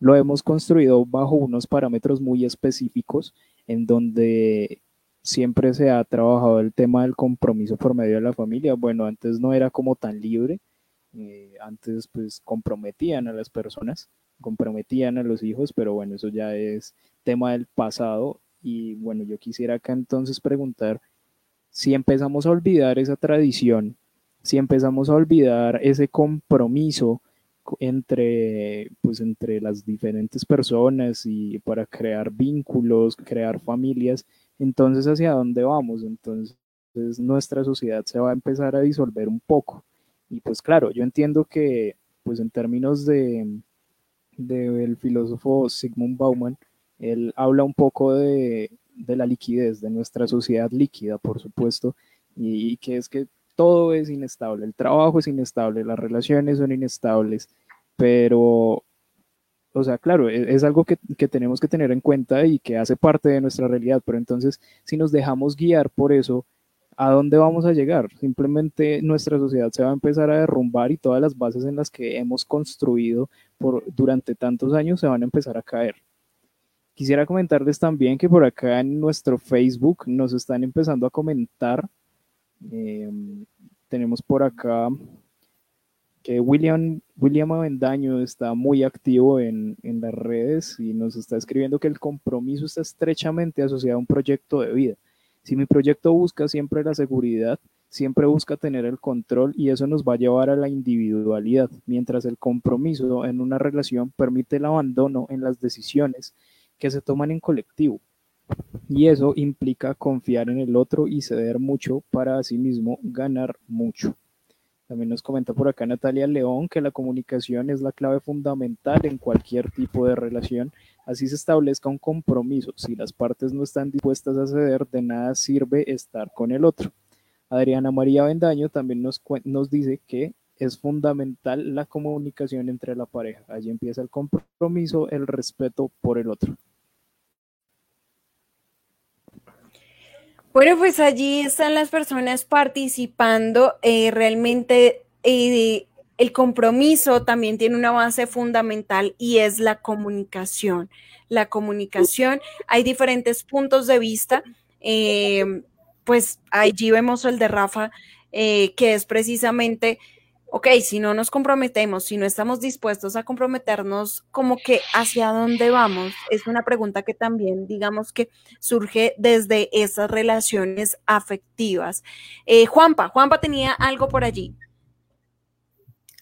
lo hemos construido bajo unos parámetros muy específicos en donde siempre se ha trabajado el tema del compromiso por medio de la familia. Bueno, antes no era como tan libre, eh, antes pues comprometían a las personas, comprometían a los hijos, pero bueno, eso ya es tema del pasado y bueno, yo quisiera acá entonces preguntar si empezamos a olvidar esa tradición, si empezamos a olvidar ese compromiso entre, pues, entre las diferentes personas y para crear vínculos, crear familias, entonces hacia dónde vamos? Entonces nuestra sociedad se va a empezar a disolver un poco. Y pues claro, yo entiendo que pues en términos de del filósofo Sigmund Bauman, él habla un poco de, la liquidez, de nuestra sociedad líquida, por supuesto, y, que es que todo es inestable, el trabajo es inestable, las relaciones son inestables, pero, o sea, claro, es, es algo que, que, tenemos que tener en cuenta y que hace parte de nuestra realidad, pero entonces si nos dejamos guiar por eso, ¿a dónde vamos a llegar? Simplemente nuestra sociedad se va a empezar a derrumbar y todas las bases en las que hemos construido por, durante tantos años se van a empezar a caer. Quisiera comentarles también que por acá en nuestro Facebook nos están empezando a comentar. Em, tenemos por acá que William, William Avendaño está muy activo en, en, las redes y nos está escribiendo que el compromiso está estrechamente asociado a un proyecto de vida. Si mi proyecto busca siempre la seguridad, siempre busca tener el control y eso nos va a llevar a la individualidad, mientras el compromiso en una relación permite el abandono en las decisiones que se toman en colectivo. Y eso implica confiar en el otro y ceder mucho para mismo ganar mucho. También nos comenta por acá Natalia León que la comunicación es la clave fundamental en cualquier tipo de relación. Así se establezca un compromiso. Si las partes no están dispuestas a ceder, de nada sirve estar con el otro. Adriana María Bendaño también nos, dice que es fundamental la comunicación entre la pareja. Allí empieza el compromiso, el respeto por el otro. Bueno, pues allí están las personas participando. Eh, realmente eh, el compromiso también tiene una base fundamental y es la comunicación. La comunicación, hay diferentes puntos de vista. Eh, pues allí vemos el de Rafa, que es precisamente ok, si no nos comprometemos, si no estamos dispuestos a comprometernos, como que hacia dónde vamos, es una pregunta que también, digamos que surge desde esas relaciones afectivas. Eh, Juanpa, Juanpa tenía algo por allí.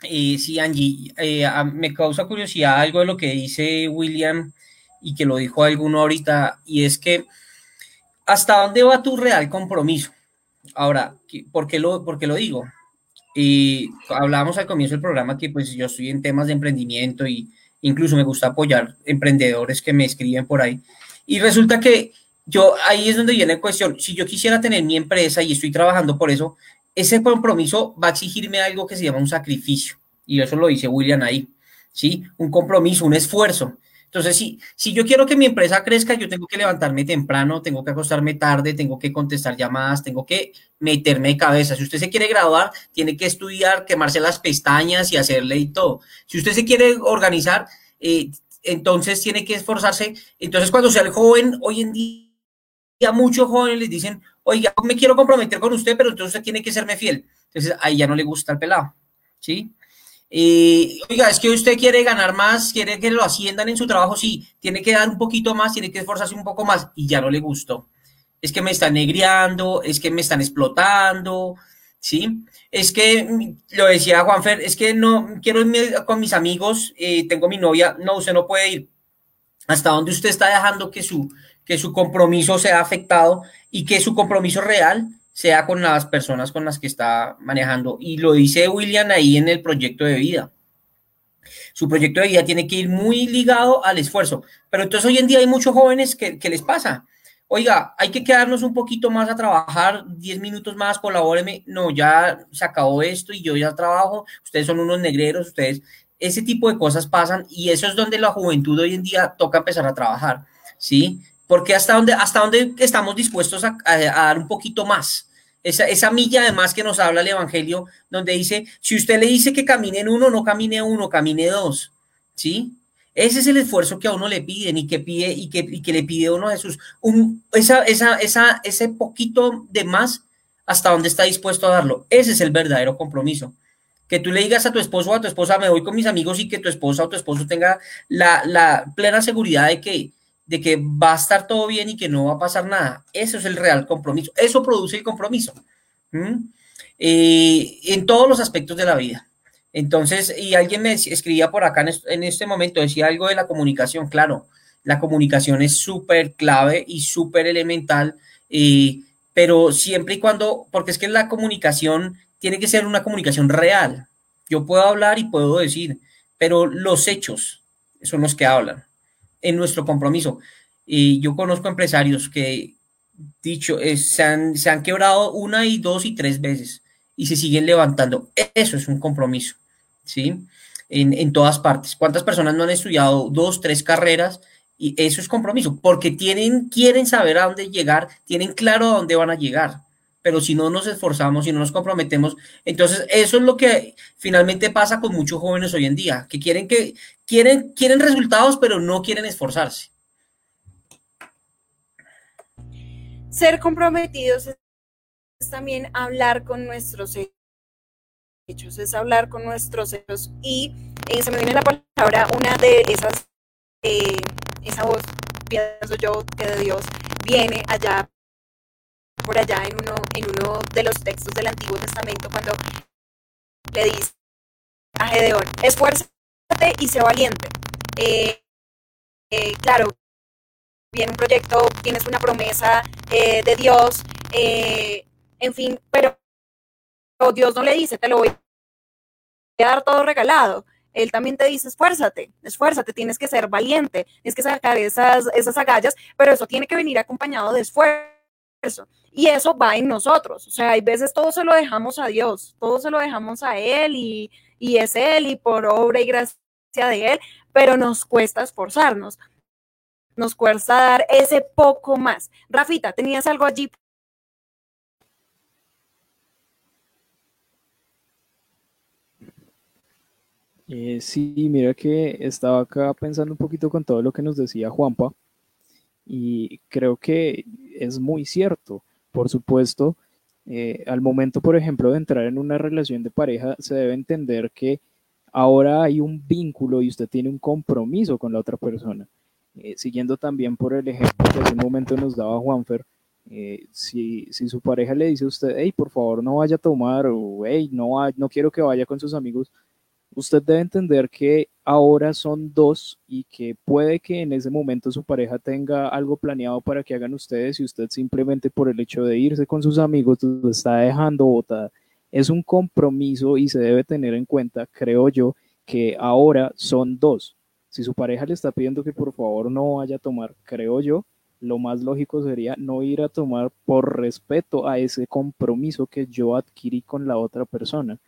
Eh, sí, Angie, eh, me causa curiosidad algo de lo que dice William y que lo dijo alguno ahorita, y es que ¿hasta dónde va tu real compromiso? Ahora, ¿por qué lo, por qué lo digo? Y hablábamos al comienzo del programa que pues yo estoy en temas de emprendimiento y incluso me gusta apoyar emprendedores que me escriben por ahí. Y resulta que yo ahí es donde viene la cuestión. Si yo quisiera tener mi empresa y estoy trabajando por eso, ese compromiso va a exigirme algo que se llama un sacrificio. Y eso lo dice William ahí. ¿Sí? Un compromiso, un esfuerzo. Entonces, si, si yo quiero que mi empresa crezca, yo tengo que levantarme temprano, tengo que acostarme tarde, tengo que contestar llamadas, tengo que meterme de cabeza. Si usted se quiere graduar, tiene que estudiar, quemarse las pestañas y hacerle y todo. Si usted se quiere organizar, eh, entonces tiene que esforzarse. Entonces, cuando sea el joven, hoy en día, muchos jóvenes les dicen, oiga, me quiero comprometer con usted, pero entonces usted tiene que serme fiel. Entonces, ahí ya no le gusta el pelado, ¿sí? Y, oiga, es que usted quiere ganar más, quiere que lo asciendan en su trabajo, sí, tiene que dar un poquito más, tiene que esforzarse un poco más y ya no le gustó. Es que me están negriando, es que me están explotando, ¿sí? Es que, lo decía Juanfer, es que no quiero irme con mis amigos, eh, tengo mi novia, no, usted no puede ir. hasta dónde usted está dejando que su, que su compromiso sea afectado y que su compromiso real sea con las personas con las que está manejando. Y lo dice William ahí en el proyecto de vida. Su proyecto de vida tiene que ir muy ligado al esfuerzo. Pero entonces hoy en día hay muchos jóvenes que, les pasa. Oiga, hay que quedarnos un poquito más a trabajar, 10 minutos más, colabóreme. No, ya se acabó esto y yo ya trabajo. Ustedes son unos negreros, ustedes. Ese tipo de cosas pasan y eso es donde la juventud hoy en día toca empezar a trabajar, ¿sí? Porque hasta dónde, hasta dónde estamos dispuestos a, dar un poquito más. Esa, esa, milla además que nos habla el Evangelio, donde dice, si usted le dice que camine en uno, no camine uno, camine dos. ¿Sí? Ese es el esfuerzo que a uno le piden y que pide y que, y que le pide uno a Jesús. Un, esa, esa, esa, ese poquito de más, hasta dónde está dispuesto a darlo. Ese es el verdadero compromiso. Que tú le digas a tu esposo o a tu esposa, me voy con mis amigos y que tu esposa o tu esposo tenga la, la plena seguridad de que de que va a estar todo bien y que no va a pasar nada. Eso es el real compromiso. Eso produce el compromiso. Eh, en todos los aspectos de la vida. Entonces, y alguien me escribía por acá en, este momento, decía algo de la comunicación. Claro, la comunicación es súper clave y súper elemental, eh, pero siempre y cuando, porque es que la comunicación tiene que ser una comunicación real. Yo puedo hablar y puedo decir, pero los hechos son los que hablan en nuestro compromiso. Y yo conozco empresarios que, dicho, se, han, se han quebrado una y dos y tres veces y se siguen levantando. Eso es un compromiso, ¿sí? En, en todas partes. ¿Cuántas personas no han estudiado dos, tres carreras? Y eso es compromiso, porque tienen, quieren saber a dónde llegar, tienen claro a dónde van a llegar pero si no nos esforzamos, si no nos comprometemos, entonces eso es lo que finalmente pasa con muchos jóvenes hoy en día, que quieren que quieren quieren resultados, pero no quieren esforzarse. Ser comprometidos es también hablar con nuestros hechos, es hablar con nuestros hechos y eh, se me viene la palabra una de esas eh, esa voz pienso yo que de Dios viene allá por allá en uno, en uno de los textos del Antiguo Testamento cuando le dice a Gedeón, esfuérzate y sé valiente. Eh, eh, claro, viene un proyecto, tienes una promesa eh, de Dios, en fin, pero Dios no le dice, te lo voy a dar todo regalado. Él también te dice, esfuérzate, esfuérzate, tienes que ser valiente, tienes que sacar esas, esas agallas, pero eso tiene que venir acompañado de esfuerzo y eso va en nosotros. O sea, hay veces todo se lo dejamos a Dios, todo se lo dejamos a Él y, y es Él y por obra y gracia de Él, pero nos cuesta esforzarnos. Nos cuesta dar ese poco más. Rafita, ¿tenías algo allí? Eh, sí, mira que estaba acá pensando un poquito con todo lo que nos decía Juanpa y creo que es muy cierto. Por supuesto, eh, al momento, por ejemplo, de entrar en una relación de pareja, se debe entender que ahora hay un vínculo y usted tiene un compromiso con la otra persona. Eh, siguiendo también por el ejemplo que hace un momento nos daba Juanfer, eh, si, si, su pareja le dice a usted, hey, por favor no vaya a tomar, o hey, no, no quiero que vaya con sus amigos, usted debe entender que ahora son dos y que puede que en ese momento su pareja tenga algo planeado para que hagan ustedes y usted simplemente por el hecho de irse con sus amigos lo está dejando botada. Es un compromiso y se debe tener en cuenta, creo yo, que ahora son dos. Si su pareja le está pidiendo que por favor no vaya a tomar, creo yo, lo más lógico sería no ir a tomar por respeto a ese compromiso que yo adquirí con la otra persona.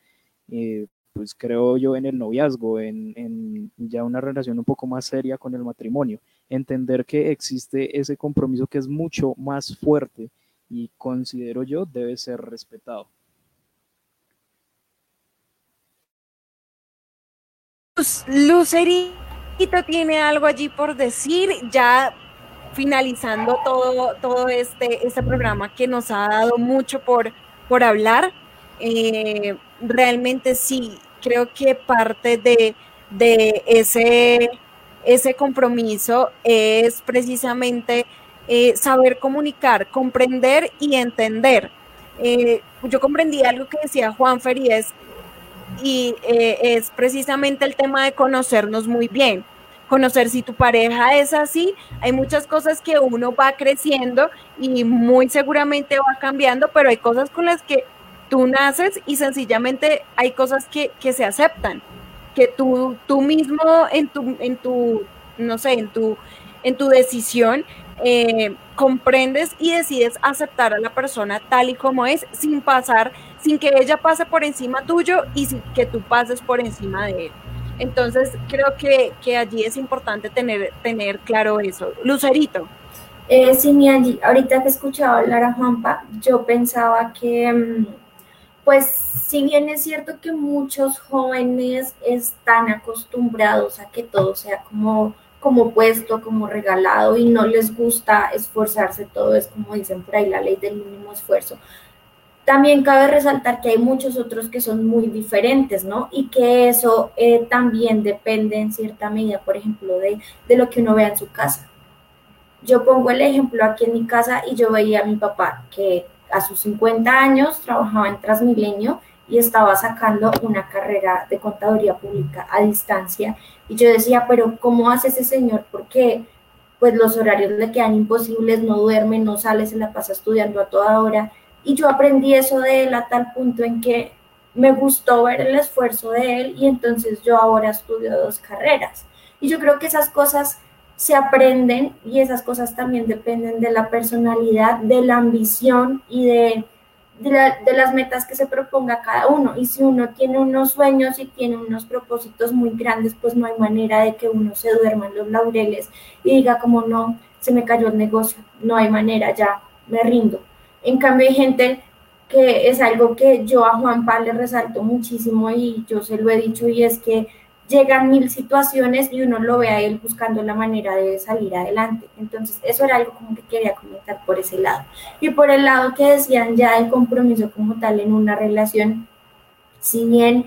Eh, pues creo yo en el noviazgo, en, ya una relación un poco más seria con el matrimonio, entender que existe ese compromiso que es mucho más fuerte y considero yo debe ser respetado. Lucerito tiene algo allí por decir, ya finalizando todo, todo este, este programa que nos ha dado mucho por, por hablar. Eh, realmente sí, creo que parte de, ese, ese compromiso es precisamente eh, saber comunicar, comprender y entender. Eh, yo comprendí algo que decía Juan Feríez y eh, es precisamente el tema de conocernos muy bien, conocer si tu pareja es así. Hay muchas cosas que uno va creciendo y muy seguramente va cambiando, pero hay cosas con las que tú naces y sencillamente hay cosas que, que se aceptan, que tú, tú mismo en tu, en tu, no sé, en tu, en tu decisión eh, comprendes y decides aceptar a la persona tal y como es, sin pasar, sin que ella pase por encima tuyo y sin que tú pases por encima de él. Entonces, creo que, que allí es importante tener, tener claro eso. Lucerito. Eh, sí, mi Angie, ahorita que escuchaba hablar a Juanpa, yo pensaba que, mm, pues, si bien es cierto que muchos jóvenes están acostumbrados a que todo sea como como puesto, como regalado y no les gusta esforzarse, todo es como dicen por ahí la ley del mínimo esfuerzo. También cabe resaltar que hay muchos otros que son muy diferentes, ¿no? Y que eso eh, también depende en cierta medida, por ejemplo, de, de lo que uno vea en su casa. Yo pongo el ejemplo aquí en mi casa y yo veía a mi papá que a sus 50 años trabajaba en Transmilenio y estaba sacando una carrera de contaduría pública a distancia. Y yo decía, pero ¿cómo hace ese señor? Porque pues los horarios le quedan imposibles, no duerme, no sale, se la pasa estudiando a toda hora. Y yo aprendí eso de él a tal punto en que me gustó ver el esfuerzo de él y entonces yo ahora estudio dos carreras. Y yo creo que esas cosas se aprenden y esas cosas también dependen de la personalidad, de la ambición y de de, las metas que se proponga cada uno. Y si uno tiene unos sueños y tiene unos propósitos muy grandes, pues no hay manera de que uno se duerma en los laureles y diga como no, se me cayó el negocio, no hay manera, ya me rindo. En cambio hay gente que es algo que yo a Juan Juanpa le resalto muchísimo y yo se lo he dicho y es que llegan mil situaciones y uno lo ve a él buscando la manera de salir adelante. Entonces, eso era algo como que quería comentar por ese lado. Y por el lado que decían ya el compromiso como tal en una relación, si bien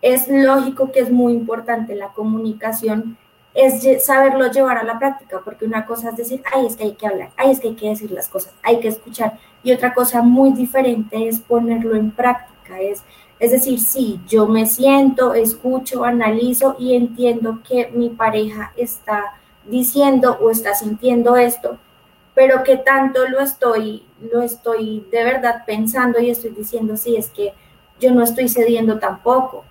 es lógico que es muy importante la comunicación, es saberlo llevar a la práctica, porque una cosa es decir, ay, es que hay que hablar, ay, es que hay que decir las cosas, hay que escuchar, y otra cosa muy diferente es ponerlo en práctica, es es decir, sí, yo me siento, escucho, analizo y entiendo que mi pareja está diciendo o está sintiendo esto, pero que tanto lo estoy, lo estoy de verdad pensando y estoy diciendo, sí, es que yo no estoy cediendo tampoco,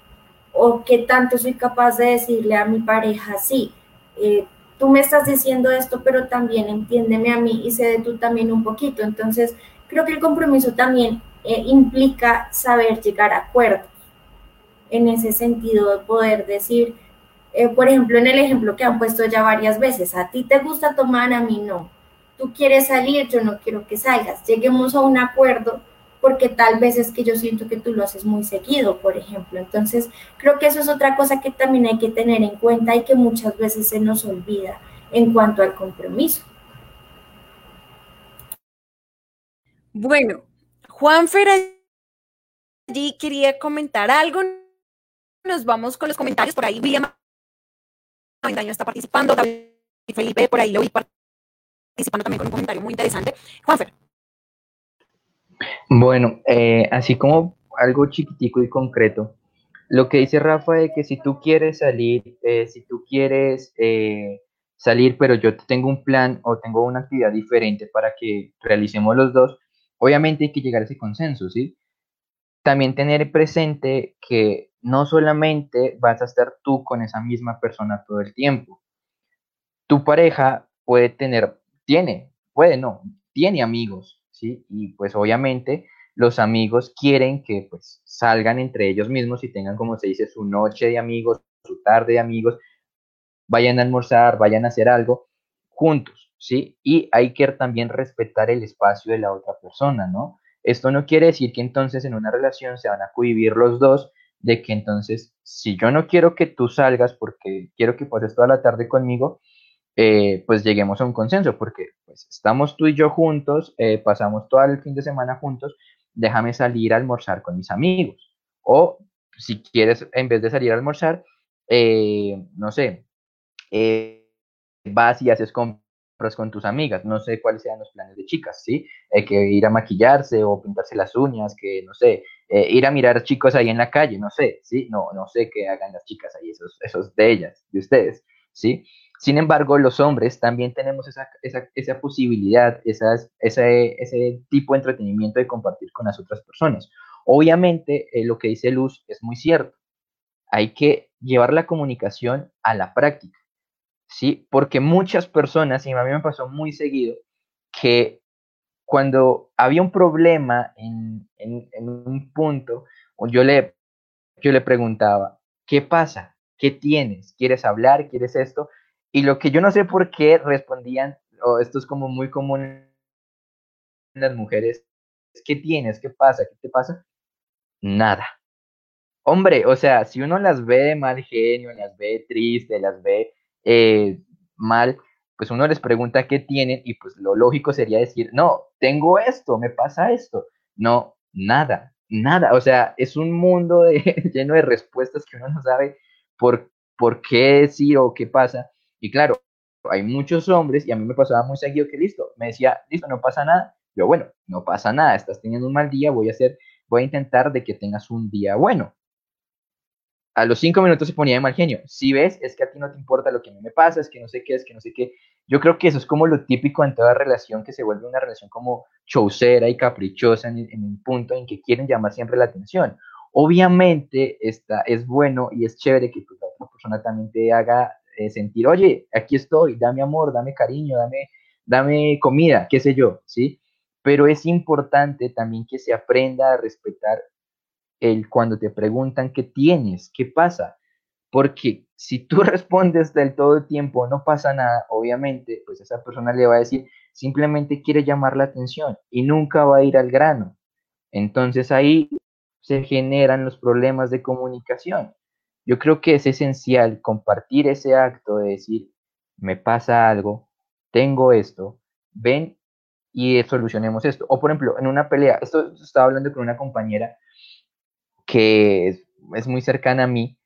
o que tanto soy capaz de decirle a mi pareja, sí, eh, tú me estás diciendo esto, pero también entiéndeme a mí y cede tú también un poquito. Entonces, creo que el compromiso también eh, implica saber llegar a acuerdos. En ese sentido, de poder decir, eh, por ejemplo, en el ejemplo que han puesto ya varias veces, a ti te gusta tomar, a mí no. Tú quieres salir, yo no quiero que salgas. Lleguemos a un acuerdo porque tal vez es que yo siento que tú lo haces muy seguido, por ejemplo. Entonces, creo que eso es otra cosa que también hay que tener en cuenta y que muchas veces se nos olvida en cuanto al compromiso. Bueno, Juanfer allí quería comentar algo. Nos vamos con los comentarios. Por ahí William está participando. David Felipe, por ahí lo vi participando también con un comentario muy interesante. Juanfer. Bueno, eh, así como algo chiquitico y concreto, lo que dice Rafa de que si tú quieres salir, eh, si tú quieres eh, salir, pero yo tengo un plan o tengo una actividad diferente para que realicemos los dos, Obviamente hay que llegar a ese consenso, ¿sí? También tener presente que no solamente vas a estar tú con esa misma persona todo el tiempo. Tu pareja puede tener, tiene, puede no, tiene amigos, ¿sí? Y pues obviamente los amigos quieren que pues salgan entre ellos mismos y tengan, como se dice, su noche de amigos, su tarde de amigos, vayan a almorzar, vayan a hacer algo juntos. ¿sí? Y hay que también respetar el espacio de la otra persona, ¿no? Esto no quiere decir que entonces en una relación se van a cohibir los dos de que entonces, si yo no quiero que tú salgas porque quiero que pases toda la tarde conmigo, eh, pues lleguemos a un consenso, porque pues estamos tú y yo juntos, eh, pasamos todo el fin de semana juntos, déjame salir a almorzar con mis amigos. O si quieres, en vez de salir a almorzar, eh, no sé, vas y haces con con tus amigas. No sé cuáles sean los planes de chicas, ¿sí? Eh, que ir a maquillarse o pintarse las uñas, que no sé, eh, ir a mirar chicos ahí en la calle, no sé, ¿sí? No, no sé qué hagan las chicas ahí, esos, esos de ellas, de ustedes. ¿sí? Sin embargo, los hombres también tenemos esa, esa, esa posibilidad, ese, ese, tipo de entretenimiento de compartir con las otras personas. Obviamente, eh, lo que dice Luz es muy cierto. Hay que llevar la comunicación a la práctica, ¿sí? Porque muchas personas, y a mí me pasó muy seguido, que cuando había un problema en, un punto, yo le, yo le preguntaba, ¿qué pasa? ¿Qué tienes? ¿Quieres hablar? ¿Quieres esto? Y lo que yo no sé por qué respondían, o esto es como muy común en las mujeres, ¿qué tienes? ¿Qué pasa? ¿Qué te pasa? Nada. Hombre, o sea, si uno las ve de mal genio, las ve triste, las ve eh, mal, pues uno les pregunta qué tienen y pues lo lógico sería decir, no, tengo esto, me pasa esto. No, nada, nada. O sea, es un mundo lleno de respuestas que uno no sabe por, por qué decir o qué pasa. Y claro, hay muchos hombres, y a mí me pasaba muy seguido que listo, me decía, listo, no pasa nada. Yo, bueno, no pasa nada, estás teniendo un mal día, voy a hacer, voy a intentar de que tengas un día bueno. A los cinco minutos se ponía de mal genio. Si ves, es que a ti no te importa lo que a mí me pasa, es que no sé qué, es que no sé qué. Yo creo que eso es como lo típico en toda relación, que se vuelve una relación como chaucera y caprichosa en, en un punto en que quieren llamar siempre la atención. Obviamente está, es bueno y es chévere que la otra persona también te haga eh, sentir, oye, aquí estoy, dame amor, dame cariño, dame, dame comida, qué sé yo, ¿sí? Pero es importante también que se aprenda a respetar el cuando te preguntan qué tienes, qué pasa, porque si tú respondes del todo el tiempo, no pasa nada, obviamente, pues esa persona le va a decir, simplemente quiere llamar la atención y nunca va a ir al grano. Entonces ahí se generan los problemas de comunicación. Yo creo que es esencial compartir ese acto de decir, me pasa algo, tengo esto, ven y solucionemos esto. O por ejemplo, en una pelea, esto estaba hablando con una compañera que es, muy cercana a mí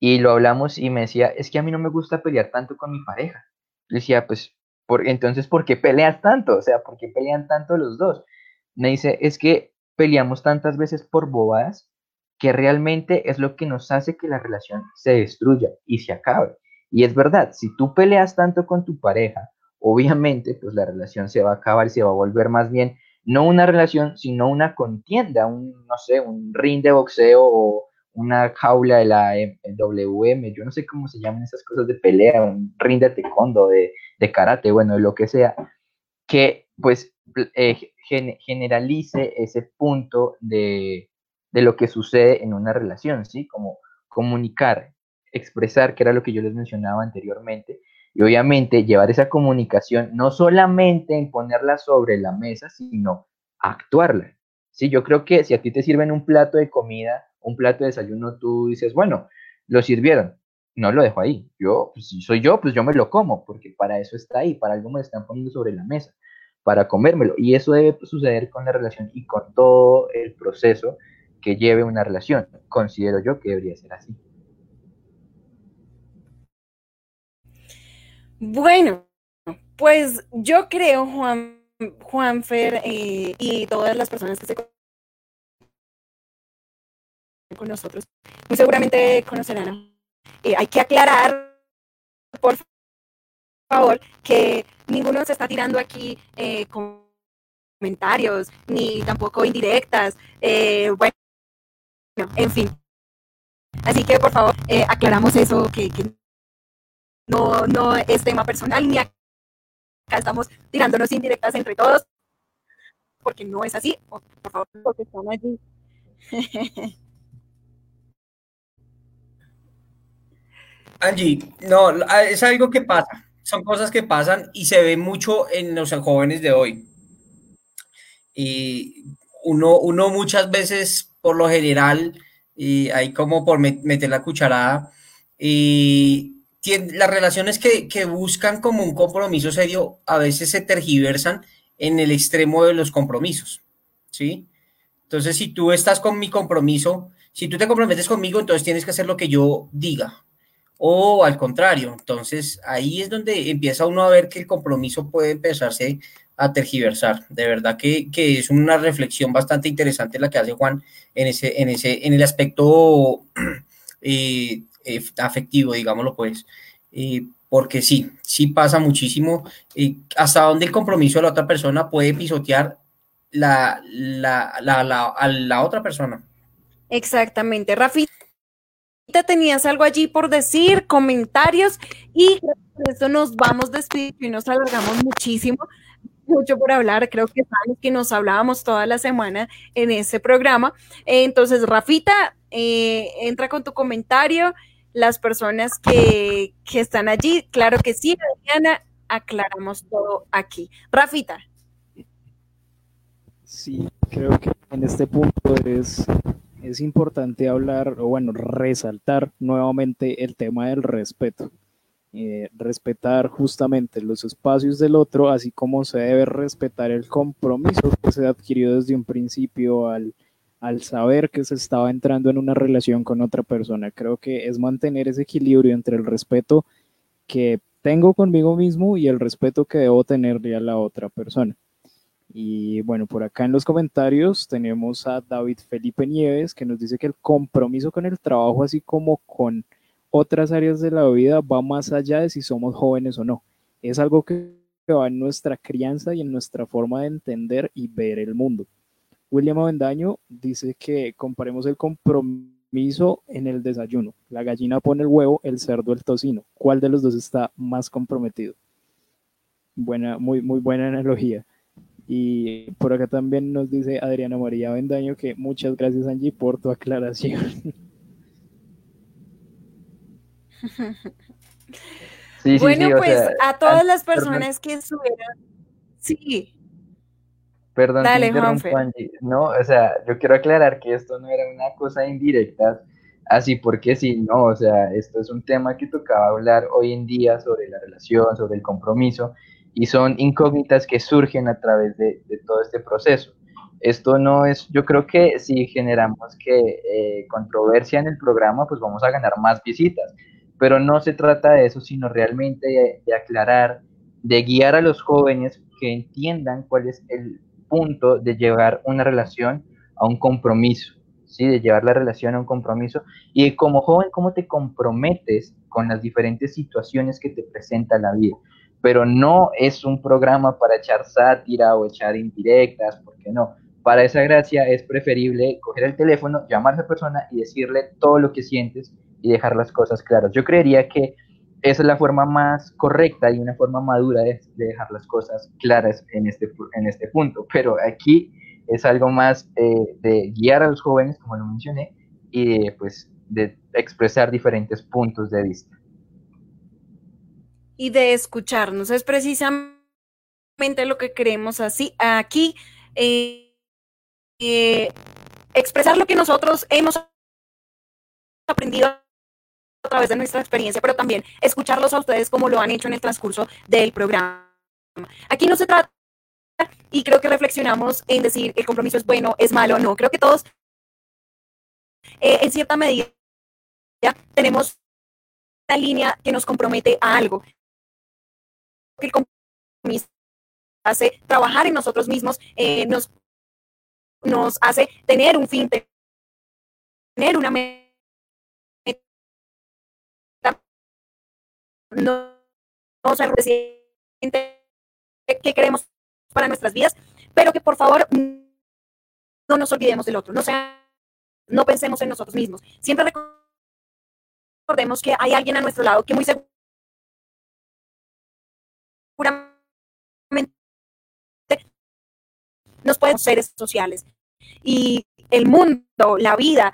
y lo hablamos y me decía, es que a mí no me gusta pelear tanto con mi pareja. Le decía, pues, por, entonces, ¿por qué peleas tanto? O sea, ¿por qué pelean tanto los dos? Me dice, es que peleamos tantas veces por bobadas que realmente es lo que nos hace que la relación se destruya y se acabe. Y es verdad, si tú peleas tanto con tu pareja, obviamente pues la relación se va a acabar y se va a volver más bien no una relación, sino una contienda, un, no sé, un ring de boxeo o una jaula de la WM, yo no sé cómo se llaman esas cosas de pelea, un ring de taekwondo, de, de karate, bueno, lo que sea, que pues eh, generalice ese punto de, de lo que sucede en una relación, ¿sí? Como comunicar, expresar, que era lo que yo les mencionaba anteriormente, y obviamente llevar esa comunicación no solamente en ponerla sobre la mesa, sino actuarla. Sí, yo creo que si a ti te sirven un plato de comida, un plato de desayuno, tú dices, bueno, lo sirvieron, no lo dejo ahí. Yo, pues, si soy yo, pues yo me lo como, porque para eso está ahí, para algo me están poniendo sobre la mesa, para comérmelo. Y eso debe suceder con la relación y con todo el proceso que lleve una relación. Considero yo que debería ser así. Bueno, pues yo creo, Juan, Juanfer eh, y todas las personas que se con nosotros, muy seguramente conocerán. Eh, hay que aclarar, por favor, que ninguno se está tirando aquí eh, comentarios, ni tampoco indirectas. bueno, en fin. Así que por favor, eh, aclaramos eso, que, no, no es tema personal, ni acá estamos tirándonos indirectas entre todos, porque no es así. Por favor, porque están allí. Angie, no, es algo que pasa, son cosas que pasan y se ve mucho en los jóvenes de hoy. Y uno, uno muchas veces por lo general, y hay como por meter la cucharada, y las relaciones que, que, buscan como un compromiso serio a veces se tergiversan en el extremo de los compromisos, ¿sí? Entonces, si tú estás con mi compromiso, si tú te comprometes conmigo, entonces tienes que hacer lo que yo diga, o al contrario, entonces ahí es donde empieza uno a ver que el compromiso puede empezarse a tergiversar. De verdad que, es una reflexión bastante interesante la que hace Juan en ese, en ese, en el aspecto eh, eh, afectivo, digámoslo pues. porque sí, sí pasa muchísimo. Y hasta donde el compromiso de la otra persona puede pisotear la, la, la, a la otra persona. Exactamente. Rafita, tenías algo allí por decir, comentarios, y por eso nos vamos despidiendo y nos alargamos muchísimo mucho por hablar, creo que sabes que nos hablábamos toda la semana en ese programa. Entonces, Rafita, eh, entra con tu comentario las personas que, están allí. Claro que sí, Adriana, aclaramos todo aquí. Rafita. Sí, creo que en este punto es, es importante hablar, o bueno, resaltar nuevamente el tema del respeto. Eh, respetar justamente los espacios del otro, así como se debe respetar el compromiso que se ha adquirido desde un principio al, al saber que se estaba entrando en una relación con otra persona. Creo que es mantener ese equilibrio entre el respeto que tengo conmigo mismo y el respeto que debo tenerle a la otra persona. Y bueno, por acá en los comentarios tenemos a David Felipe Nieves que nos dice que el compromiso con el trabajo, así como con otras áreas de la vida, va más allá de si somos jóvenes o no. Es algo que va en nuestra crianza y en nuestra forma de entender y ver el mundo. William Avendaño dice que comparemos el compromiso en el desayuno. La gallina pone el huevo, el cerdo el tocino. ¿Cuál de los dos está más comprometido? Buena, muy, muy buena analogía. Y por acá también nos dice Adriana María Avendaño que muchas gracias Angie por tu aclaración. bueno, pues a todas las personas que estuvieron, sí, Perdón, Dale, No, o sea, yo quiero aclarar que esto no era una cosa indirecta, así porque sí, no, o sea, esto es un tema que tocaba hablar hoy en día sobre la relación, sobre el compromiso, y son incógnitas que surgen a través de, todo este proceso. Esto no es, yo creo que si generamos que eh, controversia en el programa, pues vamos a ganar más visitas, pero no se trata de eso, sino realmente de aclarar, de guiar a los jóvenes que entiendan cuál es el punto de llevar una relación a un compromiso, ¿sí? De llevar la relación a un compromiso. Y como joven, ¿cómo te comprometes con las diferentes situaciones que te presenta la vida? Pero no es un programa para echar sátira o echar indirectas, porque no. Para esa gracia es preferible coger el teléfono, llamar a esa persona y decirle todo lo que sientes y dejar las cosas claras. Yo creería que esa es la forma más correcta y una forma madura de, dejar las cosas claras en este, en este punto. Pero aquí es algo más eh, de guiar a los jóvenes, como lo mencioné, y de, pues, de expresar diferentes puntos de vista. Y de escucharnos, es precisamente lo que queremos así, aquí, eh, eh, expresar lo que nosotros hemos aprendido a través de nuestra experiencia, pero también escucharlos a ustedes como lo han hecho en el transcurso del programa. Aquí no se trata, y creo que reflexionamos en decir el compromiso es bueno, es malo, no. Creo que todos, eh, en cierta medida, tenemos una línea que nos compromete a algo. El compromiso hace trabajar en nosotros mismos, eh, nos, hace tener un fin, tener una meta no, no presidente que queremos para nuestras vidas, pero que por favor no nos olvidemos del otro, no, sea, no pensemos en nosotros mismos. Siempre recordemos que hay alguien a nuestro lado que muy seguramente nos pueden seres sociales. Y el mundo, la vida,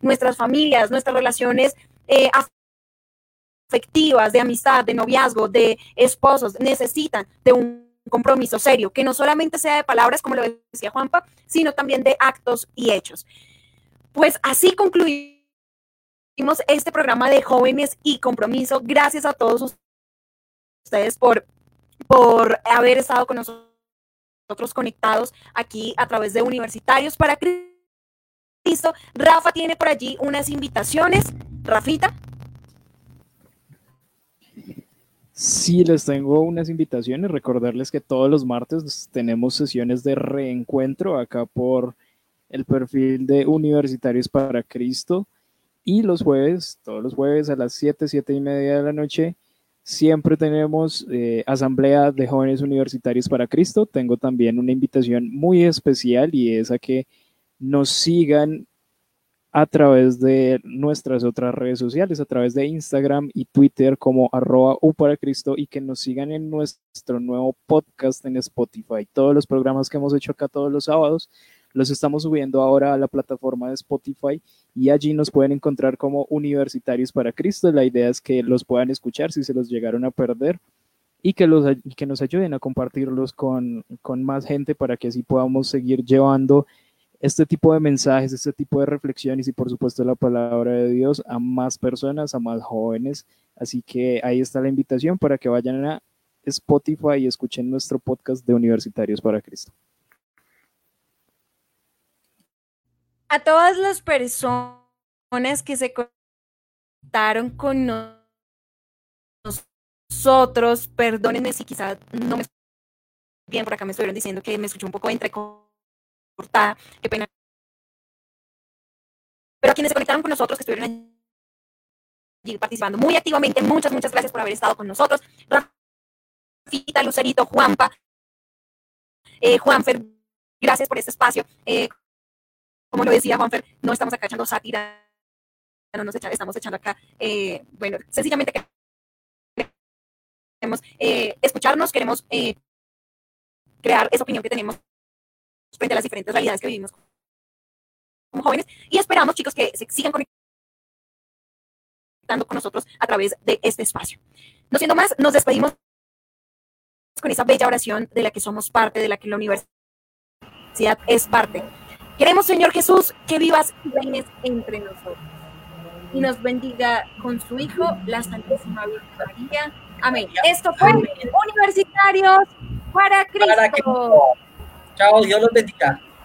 nuestras familias, nuestras relaciones eh, afectivas, de amistad, de noviazgo, de esposos, necesitan de un compromiso serio, que no solamente sea de palabras, como lo decía Juanpa, sino también de actos y hechos. Pues así concluimos este programa de jóvenes y compromiso. Gracias a todos ustedes por, por haber estado con nosotros conectados aquí a través de Universitarios para Cristo. Rafa tiene por allí unas invitaciones. Rafita. Sí, les tengo unas invitaciones. Recordarles que todos los martes tenemos sesiones de reencuentro acá por el perfil de Universitarios para Cristo. Y los jueves, todos los jueves a las 7, 7 y media de la noche, Siempre tenemos eh, Asamblea de Jóvenes Universitarios para Cristo. Tengo también una invitación muy especial y es a que nos sigan a través de nuestras otras redes sociales, a través de Instagram y Twitter como arroba U para Cristo y que nos sigan en nuestro nuevo podcast en Spotify. Todos los programas que hemos hecho acá todos los sábados los estamos subiendo ahora a la plataforma de Spotify y allí nos pueden encontrar como Universitarios para Cristo. La idea es que los puedan escuchar si se los llegaron a perder y que, los, que nos ayuden a compartirlos con, con más gente para que así podamos seguir llevando este tipo de mensajes, este tipo de reflexiones y por supuesto la palabra de Dios a más personas, a más jóvenes. Así que ahí está la invitación para que vayan a Spotify y escuchen nuestro podcast de Universitarios para Cristo. A todas las personas que se conectaron con nosotros, perdónenme si quizás no me bien por acá me estuvieron diciendo que me escuchó un poco entre cortada, qué pena. Pero quienes se conectaron con nosotros, que estuvieron allí participando muy activamente, muchas, muchas gracias por haber estado con nosotros. Rafita, Lucerito, Juanpa, eh, Juanfer, gracias por este espacio. Eh, como lo decía Juanfer, no estamos acá echando sátira, no nos estamos echando acá, eh, bueno, sencillamente queremos escucharnos, queremos crear esa opinión que tenemos frente a las diferentes realidades que vivimos como jóvenes y esperamos, chicos, que se sigan conectando con nosotros a través de este espacio. No siendo más, nos despedimos con esa bella oración de la que somos parte, de la que la universidad es parte. Queremos, Señor Jesús, que vivas y reines entre nosotros y nos bendiga con su Hijo, la Santísima Virgen María. Amén. Esto fue Universitarios para Cristo. Chao, Dios los bendiga.